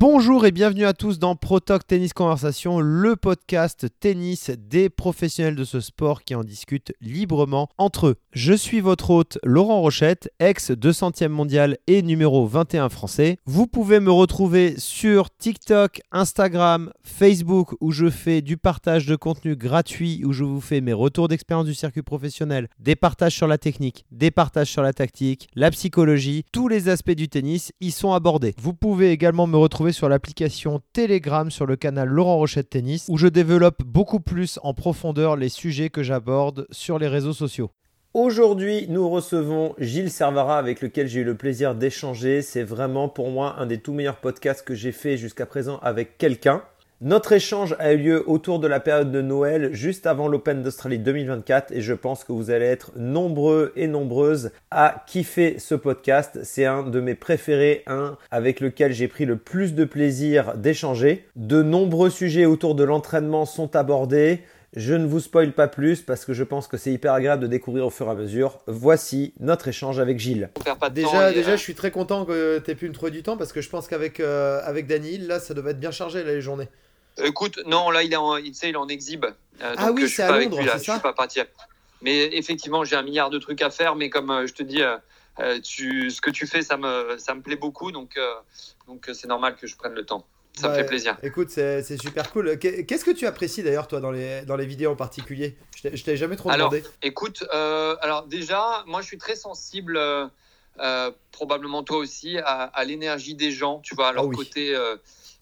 Bonjour et bienvenue à tous dans ProTalk Tennis Conversation, le podcast tennis des professionnels de ce sport qui en discutent librement entre eux. Je suis votre hôte Laurent Rochette, ex 200e mondial et numéro 21 français. Vous pouvez me retrouver sur TikTok, Instagram, Facebook où je fais du partage de contenu gratuit, où je vous fais mes retours d'expérience du circuit professionnel, des partages sur la technique, des partages sur la tactique, la psychologie, tous les aspects du tennis y sont abordés. Vous pouvez également me retrouver sur l'application Telegram sur le canal Laurent Rochette Tennis où je développe beaucoup plus en profondeur les sujets que j'aborde sur les réseaux sociaux. Aujourd'hui, nous recevons Gilles Servara avec lequel j'ai eu le plaisir d'échanger. C'est vraiment pour moi un des tout meilleurs podcasts que j'ai fait jusqu'à présent avec quelqu'un. Notre échange a eu lieu autour de la période de Noël, juste avant l'Open d'Australie 2024, et je pense que vous allez être nombreux et nombreuses à kiffer ce podcast. C'est un de mes préférés, un avec lequel j'ai pris le plus de plaisir d'échanger. De nombreux sujets autour de l'entraînement sont abordés. Je ne vous spoile pas plus parce que je pense que c'est hyper agréable de découvrir au fur et à mesure. Voici notre échange avec Gilles. déjà, déjà, je suis très content que tu aies pu me trouver du temps parce que je pense qu'avec euh, avec Dany, là, ça devait être bien chargé la journée. Écoute, non, là, il est en, il, est en exhibe. Euh, ah oui, c'est à Londres, c'est ça Je suis pas parti. Mais effectivement, j'ai un milliard de trucs à faire, mais comme euh, je te dis, euh, tu, ce que tu fais, ça me, ça me plaît beaucoup, donc donc c'est normal que je prenne le temps. Ça me fait plaisir. Écoute, c'est super cool. Qu'est-ce que tu apprécies d'ailleurs, toi, dans les, dans les vidéos en particulier? Je t'ai jamais trop demandé. Alors, écoute, alors déjà, moi, je suis très sensible, probablement toi aussi, à, l'énergie des gens, tu vois, à leur ah côté.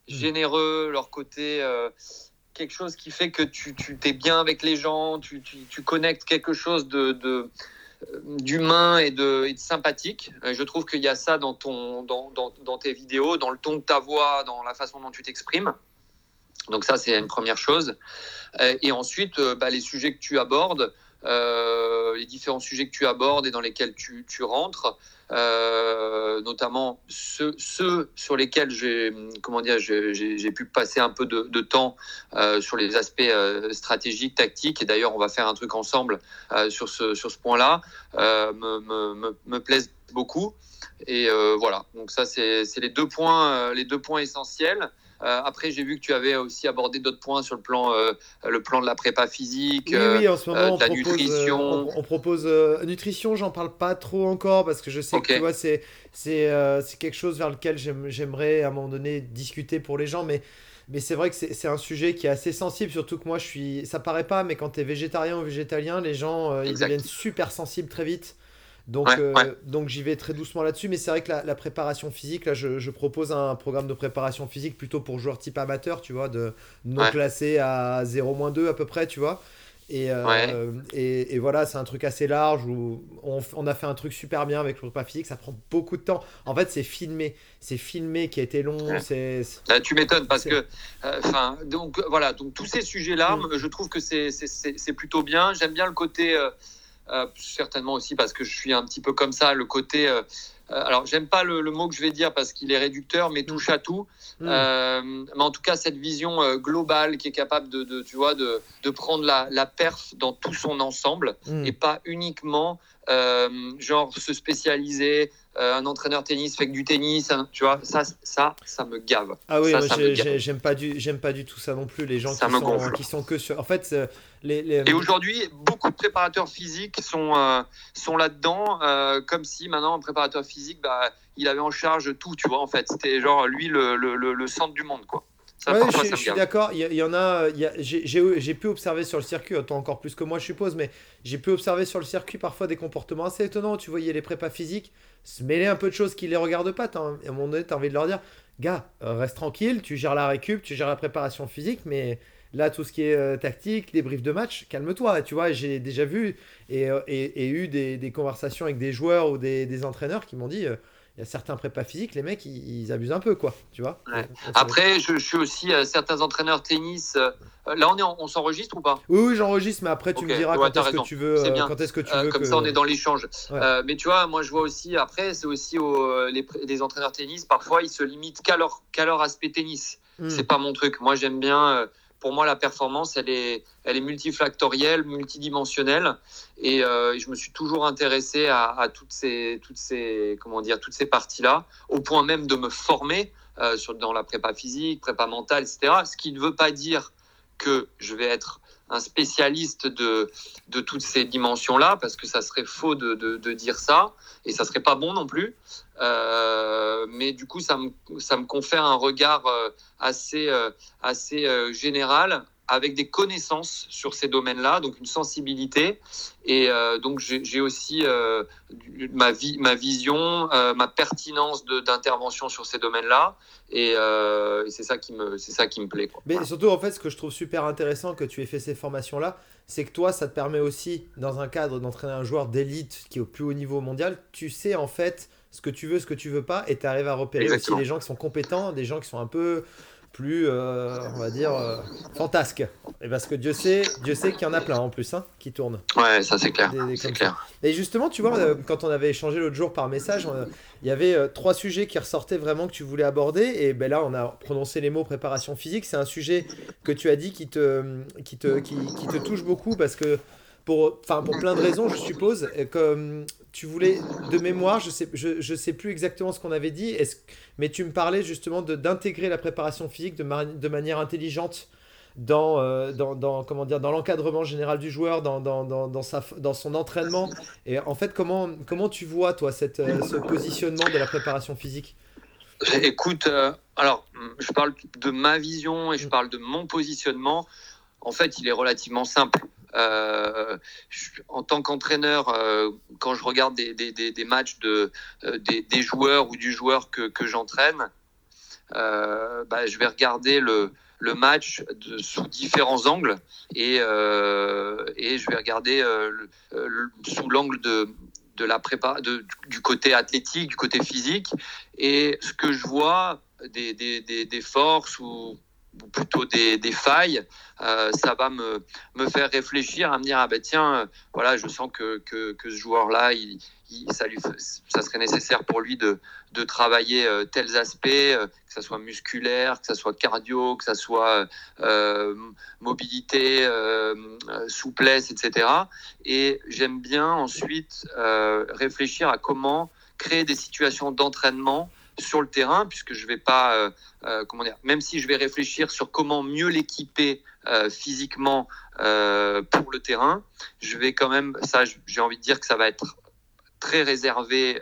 Généreux, leur côté euh, quelque chose qui fait que tu, tu es bien avec les gens, tu, tu, tu connectes quelque chose de, de euh, d'humain et de, et de, sympathique. Euh, je trouve qu'il y a ça dans, ton, dans, dans, dans, tes vidéos, dans le ton de ta voix, dans la façon dont tu t'exprimes. Donc ça, c'est une première chose. Et ensuite, bah, les sujets que tu abordes, euh, les différents sujets que tu abordes et dans lesquels tu, tu rentres, euh, notamment ceux, sur lesquels j'ai pu passer un peu de, temps euh, sur les aspects euh, stratégiques, tactiques. Et d'ailleurs, on va faire un truc ensemble euh, sur ce sur ce point-là. Euh, me, me, me, plaisent beaucoup. Et voilà. Donc ça, c'est les les deux points essentiels. Euh, après, j'ai vu que tu avais aussi abordé d'autres points sur le plan, euh, le plan de la prépa physique, oui, oui, en ce moment, euh, de la nutrition. On, propose nutrition, j'en parle pas trop encore parce que je sais que tu vois, c'est c'est quelque chose vers lequel j'aimerais à un moment donné discuter pour les gens, mais mais c'est vrai que c'est un sujet qui est assez sensible, surtout que moi, je suis. Ça paraît pas, mais quand tu es végétarien ou végétalien, les gens, ils deviennent super sensibles très vite. Donc, euh, donc j'y vais très doucement là-dessus. Mais c'est vrai que la, préparation physique, là, je, propose un programme de préparation physique plutôt pour joueurs type amateur, tu vois, de non classé à 0-2 à peu près, tu vois. Et, euh, et, et, voilà, c'est un truc assez large où on, on, a fait un truc super bien avec le prépa physique. Ça prend beaucoup de temps. En fait, c'est filmé. C'est filmé qui a été long. c'est tu m'étonnes parce que, euh, donc voilà, donc tous ces sujets-là, mm. je trouve que c'est plutôt bien. J'aime bien le côté. Euh, certainement aussi parce que je suis un petit peu comme ça, le côté. Euh, euh, alors, j'aime pas le, mot que je vais dire parce qu'il est réducteur, mais touche à tout. Mm. mais en tout cas, cette vision globale qui est capable de, tu vois, de, de prendre la, la, perf dans tout son ensemble mm. et pas uniquement genre se spécialiser, euh, un entraîneur tennis fait que du tennis, hein, tu vois, ça, ça, ça me gave. Ah oui, j'aime pas du, j'aime pas du tout ça non plus. Les gens qui sont, qui sont, que sur, en fait, euh, les, Et aujourd'hui, beaucoup de préparateurs physiques sont euh, sont là-dedans, comme si maintenant un préparateur physique, bah, il avait en charge tout, tu vois, en fait, c'était genre lui le, le, le centre du monde, quoi je, suis d'accord. Il y, en a. J'ai pu observer sur le circuit, autant encore plus que moi, je suppose, mais j'ai pu observer sur le circuit parfois des comportements assez étonnants. Tu voyais les prépas physiques se mêler un peu de choses qui les regardent pas. À un moment donné, tu as envie de leur dire Gars, euh, reste tranquille, tu gères la récup, tu gères la préparation physique, mais là, tout ce qui est euh, tactique, les briefs de match, calme-toi. Tu vois, j'ai déjà vu et, euh, et, eu des, des, conversations avec des joueurs ou des, des entraîneurs qui m'ont dit il y a certains prépas physiques, les mecs, ils, abusent un peu, quoi, tu vois. Après, je, suis aussi euh, certains entraîneurs tennis. Euh, là, on, est on s'enregistre ou pas? Oui, oui j'enregistre, mais après, tu me diras quand est-ce que tu veux. Euh, quand est-ce que tu veux comme ça, on est dans l'échange. mais tu vois, moi, je vois aussi, après, c'est aussi les, les, entraîneurs tennis, parfois, ils se limitent qu'à leur, leur aspect tennis. Hmm. C'est pas mon truc. Moi, j'aime bien pour moi, la performance, elle est, elle est multifactorielle, multidimensionnelle, et euh, je me suis toujours intéressé à, toutes ces, toutes ces, comment dire, toutes ces parties-là, au point même de me former sur, dans la prépa physique, prépa mentale, etc. Ce qui ne veut pas dire que je vais être un spécialiste de, de toutes ces dimensions-là, parce que ça serait faux de, de, dire ça, et ça serait pas bon non plus. Euh, mais du coup, ça me, ça me confère un regard euh, assez, euh, assez général avec des connaissances sur ces domaines-là, donc une sensibilité. Et euh, donc j'ai aussi euh, ma, vie, ma vision, euh, ma pertinence d'intervention sur ces domaines-là. Et, c'est ça qui me, c'est ça qui me plaît. Quoi. Mais surtout en fait, ce que je trouve super intéressant que tu aies fait ces formations-là, c'est que toi, ça te permet aussi, dans un cadre d'entraîner un joueur d'élite qui est au plus haut niveau mondial, tu sais en fait ce que tu veux, ce que tu veux pas, et tu arrives à repérer aussi les gens qui sont compétents, des gens qui sont un peu plus, euh, on va dire, euh, fantasque. Et parce que Dieu sait, Dieu sait qu'il y en a plein en plus, hein, qui tournent. Ouais, ça c'est clair. c'est clair. Et justement, tu vois, euh, quand on avait échangé l'autre jour par message, il y avait trois sujets qui ressortaient vraiment que tu voulais aborder. Et ben là, on a prononcé les mots préparation physique. C'est un sujet que tu as dit qui te, qui te, qui, qui te touche beaucoup parce que pour, pour plein de raisons, je suppose. Comme tu voulais, de mémoire, je sais, je, je sais plus exactement ce qu'on avait dit, est mais tu me parlais justement d'intégrer la préparation physique de, de manière intelligente dans, euh, dans, dans, comment dire, dans l'encadrement général du joueur, dans, dans, dans, sa, dans son entraînement. Et en fait, comment, comment tu vois, toi, cette, euh, ce positionnement de la préparation physique? Écoute, euh, alors, je parle de ma vision et je parle de mon positionnement. En fait, il est relativement simple. Euh, en tant qu'entraîneur, euh, quand je regarde des, matchs de, euh, des, joueurs ou du joueur que, j'entraîne, bah, je vais regarder le, match sous différents angles et, je vais regarder sous l'angle de, la du côté athlétique, du côté physique. Et ce que je vois, des, des, des forces ou ou plutôt des, des failles, euh, ça va me, me faire réfléchir, à me dire ah ben tiens, voilà, je sens que, que, que ce joueur-là, il, ça, ça serait nécessaire pour lui de, de travailler euh, tels aspects, euh, que ça soit musculaire, que ça soit cardio, que ça soit mobilité, souplesse, etc. Et j'aime bien ensuite réfléchir à comment créer des situations d'entraînement sur le terrain, puisque je vais pas, euh, euh, comment dire, même si je vais réfléchir sur comment mieux l'équiper euh, physiquement pour le terrain, je vais quand même, ça, j'ai envie de dire que ça va être très réservé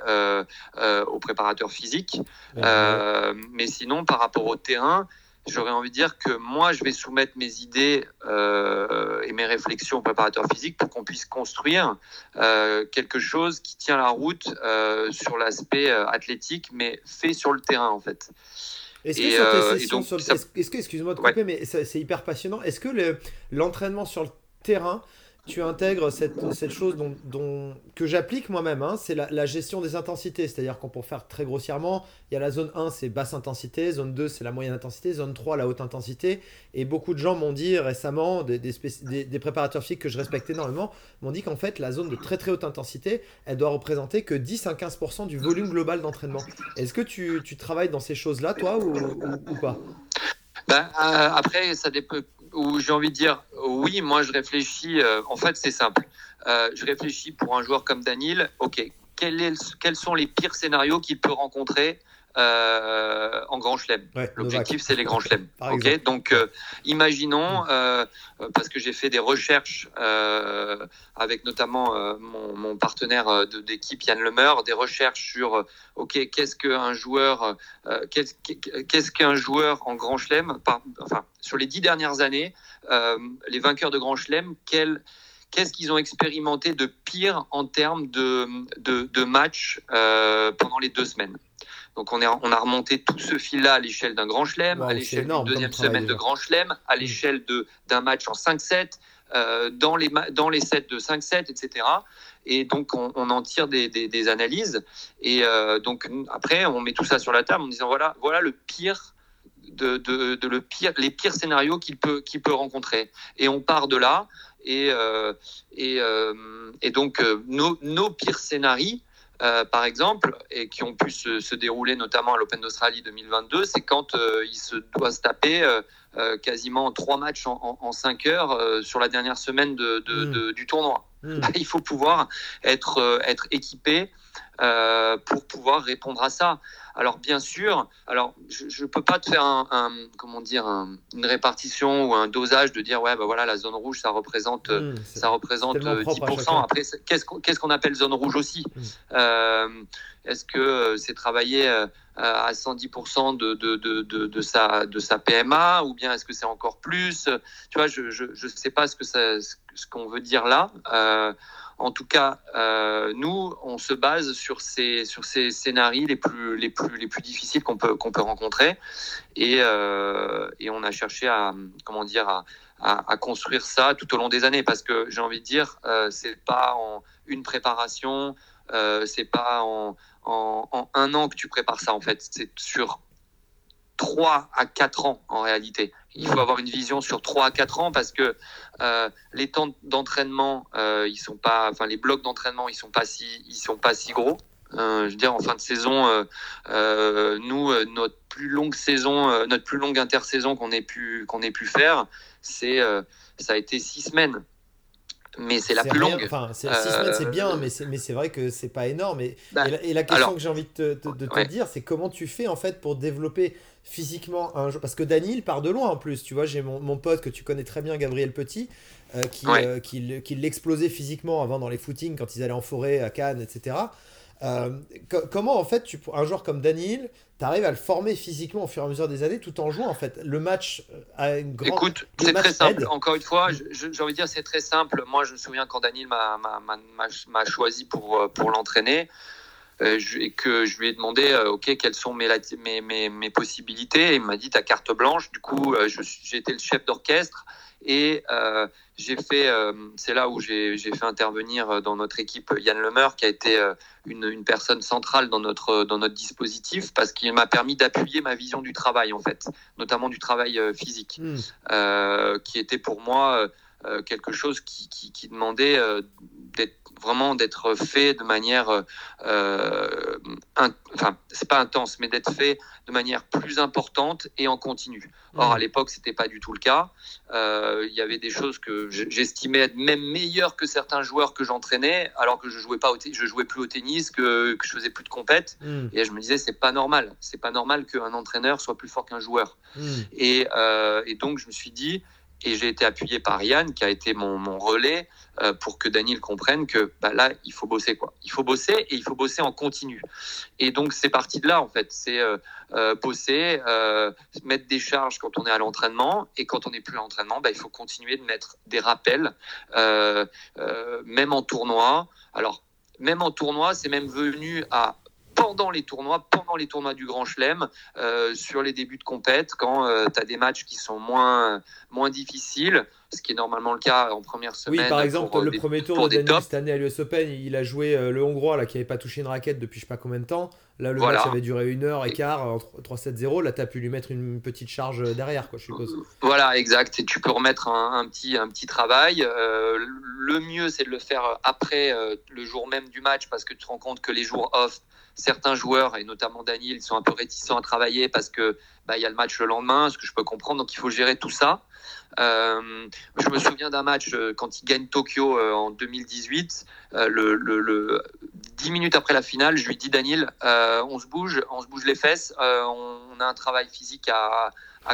aux préparateurs physiques. mais sinon, par rapport au terrain, j'aurais envie de dire que moi, je vais soumettre mes idées euh, et mes réflexions au préparateur physique pour qu'on puisse construire euh, quelque chose qui tient la route euh, sur l'aspect athlétique, mais fait sur le terrain, en fait. Est-ce que, sur tes sessions, donc, sur... est-ce que, excuse-moi de couper, mais c'est hyper passionnant. Est-ce que l'entraînement sur le terrain, tu intègres cette, cette chose dont, que j'applique moi-même, hein, c'est la, gestion des intensités. C'est-à-dire qu'on pour faire très grossièrement, il y a la zone 1, c'est basse intensité, zone 2, c'est la moyenne intensité, zone 3, la haute intensité. Et beaucoup de gens m'ont dit récemment, des, des, préparateurs physiques que je respecte énormément, m'ont dit qu'en fait, la zone de très très haute intensité, elle doit représenter que 10 à 15% du volume global d'entraînement. Est-ce que tu, tu, travailles dans ces choses-là, toi, ou, ou, ou pas? Ben, euh, après, ça dépend où j'ai envie de dire oui, moi je réfléchis. Euh, en fait, c'est simple. Euh, je réfléchis pour un joueur comme Daniel. Ok, est, quels sont les pires scénarios qu'il peut rencontrer? Euh, en grand chelem. L'objectif, c'est les grands chelems. Ok, donc euh, imaginons, mm. euh, parce que j'ai fait des recherches avec notamment mon, mon, partenaire d'équipe Yann Lemeur, des recherches sur ok, qu'est-ce qu'un joueur, qu'est-ce qu'un joueur en grand chelem, enfin sur les dix dernières années, les vainqueurs de grand chelem, qu'est-ce qu'ils ont expérimenté de pire en termes de, de, de matchs euh, pendant les deux semaines? Donc on, est, on a remonté tout ce fil-là à l'échelle d'un grand chelem, à l'échelle d'une deuxième semaine de grand chelem, à mm. l'échelle d'un match en 5-7, euh, dans, les, dans les sets de 5-7, etc. Et donc on, on en tire des, des, des analyses. Et euh, donc après, on met tout ça sur la table en disant voilà, voilà le pire de, de, de, le pire, les pires scénarios qu'il peut, qu'il peut rencontrer. Et on part de là. Et, euh, et, et donc nos, nos pires scénarios, euh, par exemple, et qui ont pu se, se dérouler notamment à l'Open d'Australie 2022, c'est quand euh, il se doit se taper quasiment trois matchs en, cinq heures sur la dernière semaine de, du tournoi. Hmm. Il faut pouvoir être, être équipé pour pouvoir répondre à ça. Alors bien sûr, alors je ne peux pas te faire un, comment dire une répartition ou un dosage de dire ouais bah voilà la zone rouge ça représente mmh, ça représente 10%. Après qu'est-ce qu'on appelle zone rouge aussi mmh. euh, Est-ce que euh, c'est travailler euh, à 110% de, de, de, de, sa, de sa PMA ou bien est-ce que c'est encore plus? Tu vois, je ne sais pas ce que ce qu'on veut dire là. En tout cas, euh, nous, on se base sur ces, sur ces scénarios les plus, les plus, les plus difficiles qu'on peut, qu'on peut rencontrer. Et, euh, et on a cherché à, comment dire, à, à, construire ça tout au long des années. Parce que j'ai envie de dire, euh, c'est pas en une préparation, euh, c'est pas en, en, en, un an que tu prépares ça, en fait. C'est sur 3 à 4 ans en réalité. Il faut avoir une vision sur 3 à 4 ans parce que euh, les temps d'entraînement, euh, ils sont pas, enfin les blocs d'entraînement, ils sont pas si, ils sont pas si gros. Euh, je veux dire, en fin de saison, nous, notre plus longue saison, notre plus longue intersaison qu'on ait pu qu'on ait pu faire, c'est ça a été 6 semaines mais c'est la plus longue. Enfin, six semaines, c'est bien, mais c'est, mais c'est vrai que c'est pas énorme. Et, bah, et, la, question que j'ai envie de te, de te dire, c'est comment tu fais en fait pour développer physiquement un jeu? Parce que Daniel part de loin en plus. Tu vois, j'ai mon, mon, pote que tu connais très bien, Gabriel Petit, euh, qui, euh, qui, qui l'explosait physiquement avant dans les footings quand ils allaient en forêt à Cannes, etc. Euh, comment en fait, tu, un joueur comme Daniel, tu arrives à le former physiquement au fur et à mesure des années tout en jouant en fait? Le match a une grande. Écoute, c'est très simple. Encore une fois, j'ai envie de dire c'est très simple. Moi, je me souviens quand Daniel m'a choisi pour, pour l'entraîner. Euh, et que je lui ai demandé, euh, ok, quelles sont mes, mes, mes, mes possibilités? Et il m'a dit, ta carte blanche. Du coup, euh, j'ai été le chef d'orchestre et j'ai fait, c'est là où j'ai fait intervenir dans notre équipe Yann Lemeur, qui a été une, une, personne centrale dans notre, dans notre dispositif, parce qu'il m'a permis d'appuyer ma vision du travail, en fait, notamment du travail physique, mmh. qui était pour moi quelque chose qui, qui, qui demandait d'être vraiment d'être fait de manière, euh, enfin, c'est pas intense, mais d'être fait de manière plus importante et en continu. Or, à mmh. l'époque, c'était pas du tout le cas. Euh, il y avait des choses que j'estimais être même meilleures que certains joueurs que j'entraînais, alors que je jouais pas au je jouais plus au tennis, que, que je faisais plus de compète. Mmh. Et je me disais, c'est pas normal. C'est pas normal qu'un entraîneur soit plus fort qu'un joueur. Mmh. Et, euh, et donc, je me suis dit, et j'ai été appuyé par Yann, qui a été mon, relais euh, pour que Daniel comprenne que bah, là, il faut bosser. quoi. Il faut bosser et il faut bosser en continu. Et donc, c'est parti de là, en fait. C'est euh, euh, bosser, mettre des charges quand on est à l'entraînement. Et quand on n'est plus à l'entraînement, bah, il faut continuer de mettre des rappels, même en tournoi. Alors, même en tournoi, c'est même venu à pendant les tournois, pendant les tournois du Grand Chelem, euh, sur les débuts de compète, quand euh, tu as des matchs qui sont moins, moins difficiles, ce qui est normalement le cas en première semaine. Oui, par exemple, le premier tour de Daniel cette année à l'US Open, il a joué euh, le Hongrois là, qui n'avait pas touché une raquette depuis je sais pas combien de temps. Là, le match avait duré une heure et quart, 3-7-0. Là, tu as pu lui mettre une petite charge derrière, quoi, je suppose. Voilà, exact. Et tu peux remettre un, petit, un petit travail. le mieux, c'est de le faire après le jour même du match parce que tu te rends compte que les jours off, certains joueurs, et notamment Daniel, sont un peu réticents à travailler parce que bah, il y a le match le lendemain, ce que je peux comprendre. Donc il faut gérer tout ça. Euh, je me souviens d'un match euh, quand il gagne Tokyo euh, en 2018. Euh, le, le, le, 10 minutes après la finale, je lui dis Daniel, on se bouge, on se bouge les fesses. On, a un travail physique à,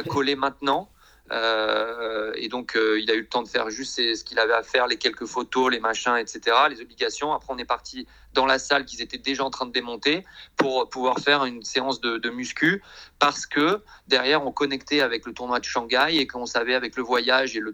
coller maintenant. Et donc, il a eu le temps de faire juste ce qu'il avait à faire, les quelques photos, les machins, etc., les obligations. Après, on est parti dans la salle qu'ils étaient déjà en train de démonter pour pouvoir faire une séance de, muscu parce que derrière, on connectait avec le tournoi de Shanghai et qu'on savait avec le voyage et le,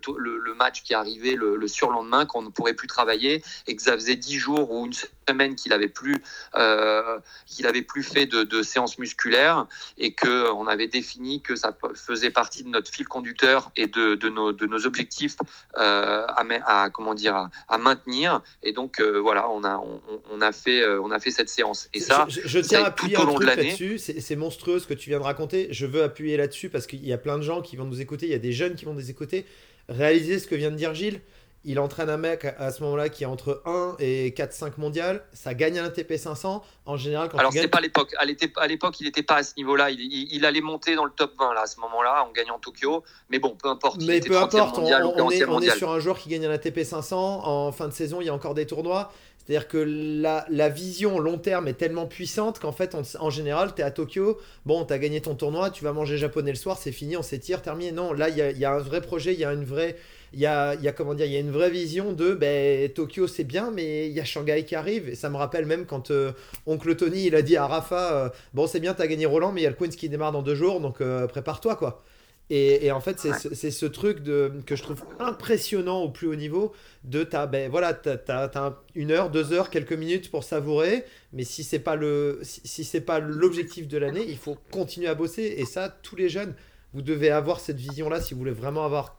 match qui arrivait le, le surlendemain qu'on ne pourrait plus travailler et que ça faisait dix jours ou une semaine qu'il avait plus euh, qu'il plus fait de, de séances musculaires et que on avait défini que ça faisait partie de notre fil conducteur et de, nos, objectifs euh, à, comment dire à, maintenir. Et donc euh, voilà on, a fait euh, on a fait cette séance et ça je, je tiens à appuyer tout au long de l'année c'est monstrueux ce que tu viens de raconter je veux appuyer là-dessus parce qu'il y a plein de gens qui vont nous écouter il y a des jeunes qui vont nous écouter réaliser ce que vient de dire Gilles il entraîne un mec à ce moment-là qui est entre 1 et 4-5 mondial, ça gagne un ATP 500. En général, quand Alors, c'est pas l'époque. À l'époque, il n'était pas à ce niveau-là. Il, allait monter dans le top 20 là, à ce moment-là, en gagnant Tokyo. Mais bon, peu importe. Mais peu importe, on, est, on est sur un joueur qui gagne un ATP 500. En fin de saison, il y a encore des tournois. C'est-à-dire que la, vision long terme est tellement puissante qu'en fait, en général, tu es à Tokyo, bon, tu as gagné ton tournoi, tu vas manger japonais le soir, c'est fini, on s'étire, terminé. Non, là, il y a, y a, un vrai projet, il y a une vraie. Il y a, y a, comment dire, il y a une vraie vision de ben, Tokyo c'est bien, mais il y a Shanghai qui arrive. Et ça me rappelle même quand euh, Oncle Tony il a dit à Rafa euh, Bon, c'est bien, tu as gagné Roland, mais il y a le Queens qui démarre dans deux jours, donc euh, prépare-toi quoi. Et, en fait, c'est ce truc de, que je trouve impressionnant au plus haut niveau de ta, ben voilà, t'as une heure, deux heures, quelques minutes pour savourer, mais si c'est pas le, si, c'est pas l'objectif de l'année, il faut continuer à bosser. Et ça, tous les jeunes, vous devez avoir cette vision-là si vous voulez vraiment avoir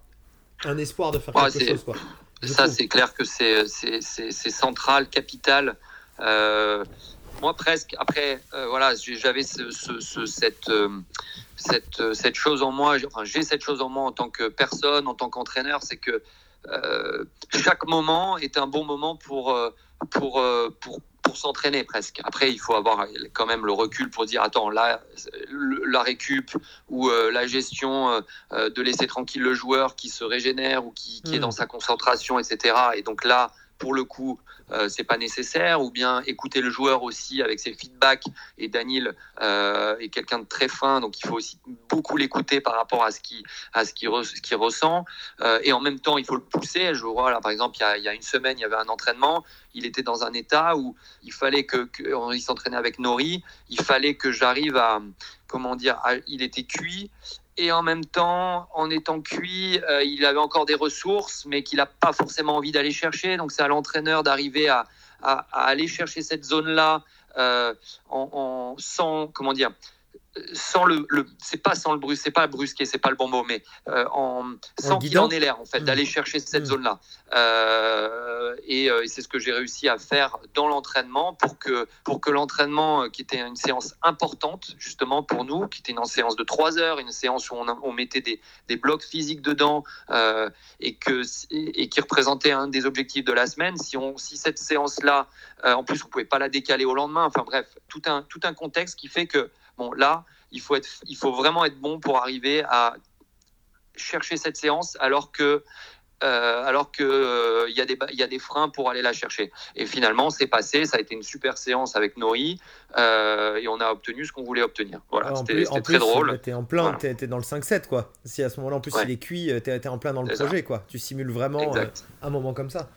un espoir de faire quelque chose. Quoi. Ça, c'est clair que c'est central, capital. Euh, moi, presque. Après, euh, voilà, j'avais ce, ce, cette, euh, cette, euh, cette chose en moi, enfin, j'ai cette chose en moi en tant que personne, en tant qu'entraîneur, c'est que euh, chaque moment est un bon moment pour, pour, pour, pour s'entraîner presque. Après, il faut avoir quand même le recul pour dire attends, là, la récup ou la gestion de laisser tranquille le joueur qui se régénère ou qui, qui est dans hmm. sa concentration, etc. Et donc là, pour le coup, euh, c'est pas nécessaire, ou bien écouter le joueur aussi avec ses feedbacks. Et Daniel euh, est quelqu'un de très fin, donc il faut aussi beaucoup l'écouter par rapport à ce ce qui qui ressent. Euh, et en même temps, il faut le pousser. Je vois là, par exemple, il y, a, il y, a, une semaine, il y avait un entraînement. Il était dans un état où il fallait que, que il s'entraînait avec Nori. Il fallait que j'arrive à comment dire, il était cuit et en même temps, en étant cuit, euh, il avait encore des ressources, mais qu'il n'a pas forcément envie d'aller chercher. Donc c'est à l'entraîneur d'arriver à, aller chercher cette zone-là euh, sans, comment dire, sans le, c'est pas sans le brusquer, c'est pas brusquer, c'est pas le bon mot, mais euh, en, sans qu'il en ait l'air en fait, d'aller mmh. chercher cette mmh. zone-là. Euh, et, euh, et c'est ce que j'ai réussi à faire dans l'entraînement pour que pour que l'entraînement, qui était une séance importante justement pour nous, qui était une séance de trois heures, une séance où on, on mettait des, des, blocs physiques dedans et que et, qui représentait un des objectifs de la semaine. Si on si cette séance-là, en plus on pouvait pas la décaler au lendemain. Enfin bref, tout un tout un contexte qui fait que Bon, là, il faut, être, il faut vraiment être bon pour arriver à chercher cette séance alors que euh, alors que il euh, y, a des, y a des freins pour aller la chercher. Et finalement, c'est passé. Ça a été une super séance avec Nori euh, et on a obtenu ce qu'on voulait obtenir. Voilà, c'était très drôle. T'es en plein, tu t'es dans le 5-7 quoi. Si à ce moment-là en plus il est cuit, t'es es en plein dans le projet quoi. Tu simules vraiment un moment comme ça.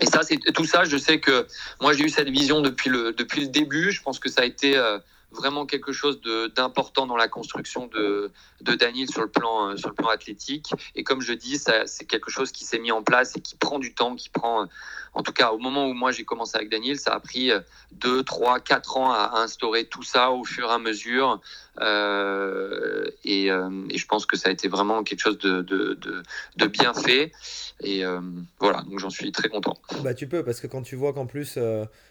Et ça, c'est tout ça. Je sais que moi, j'ai eu cette vision depuis le depuis le début. Je pense que ça a été euh, vraiment quelque chose d'important dans la construction de, de Daniel sur le plan euh, sur le plan athlétique. Et comme je dis, c'est quelque chose qui s'est mis en place et qui prend du temps, qui prend en tout cas, au moment où moi j'ai commencé avec Daniel, ça a pris 2, 3, 4 ans à, instaurer tout ça au fur et à mesure. Euh, et, euh, et, je pense que ça a été vraiment quelque chose de, de, de, de bien fait. Et euh, voilà, donc j'en suis très content. Bah, tu peux, parce que quand tu vois qu'en plus,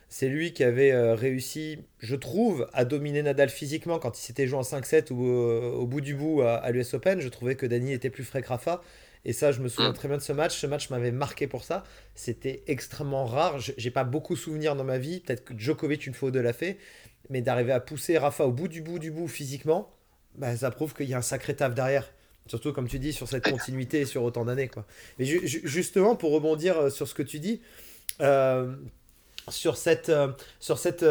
c'est lui qui avait réussi, je trouve, à dominer Nadal physiquement quand il s'était joué en 5-7 ou au bout du bout à, l'US Open. Je trouvais que Dani était plus frais que Rafa. Et ça, je me souviens mm. très bien de ce match. Ce match m'avait marqué pour ça. C'était extrêmement rare. J'ai pas beaucoup souvenir dans ma vie. Peut-être que Djokovic une fois ou deux l'a fait. Mais d'arriver à pousser Rafa au bout du bout du bout physiquement, bah, ça prouve qu'il y a un sacré taf derrière. Surtout, comme tu dis, sur cette continuité sur autant d'années. Quoi. Mais justement, pour rebondir euh, sur ce que tu dis, euh, sur cette, euh, sur, cette,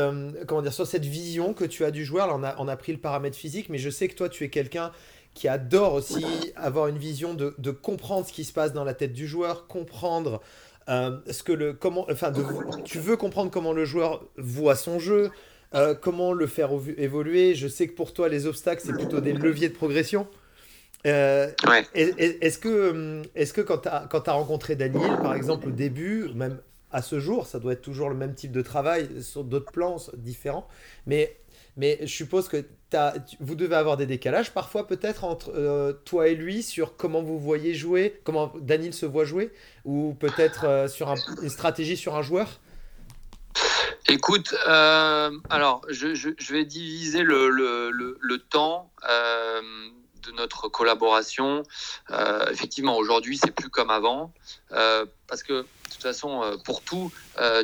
comment dire, sur cette vision que tu as du joueur, on, a, on a pris le paramètre physique, mais je sais que toi, tu es quelqu'un qui adore aussi avoir une vision de, comprendre ce qui se passe dans la tête du joueur, comprendre ce que le comment, enfin, tu veux comprendre comment le joueur voit son jeu, euh, comment le faire évoluer? Je sais que pour toi, les obstacles, c'est plutôt des leviers de progression. Euh, est-ce que, est que quand tu as, as, rencontré Daniel, par exemple, au début, même à ce jour, ça doit être toujours le même type de travail sur d'autres plans différents, mais mais je suppose que as, vous devez avoir des décalages parfois peut-être entre euh, toi et lui sur comment vous voyez jouer, comment Daniel se voit jouer, ou peut-être euh, sur une stratégie sur un joueur? Écoute, euh, alors je, je, je, vais diviser le, le, le, temps notre collaboration. effectivement, aujourd'hui, c'est plus comme avant, parce que de toute façon, pour tout,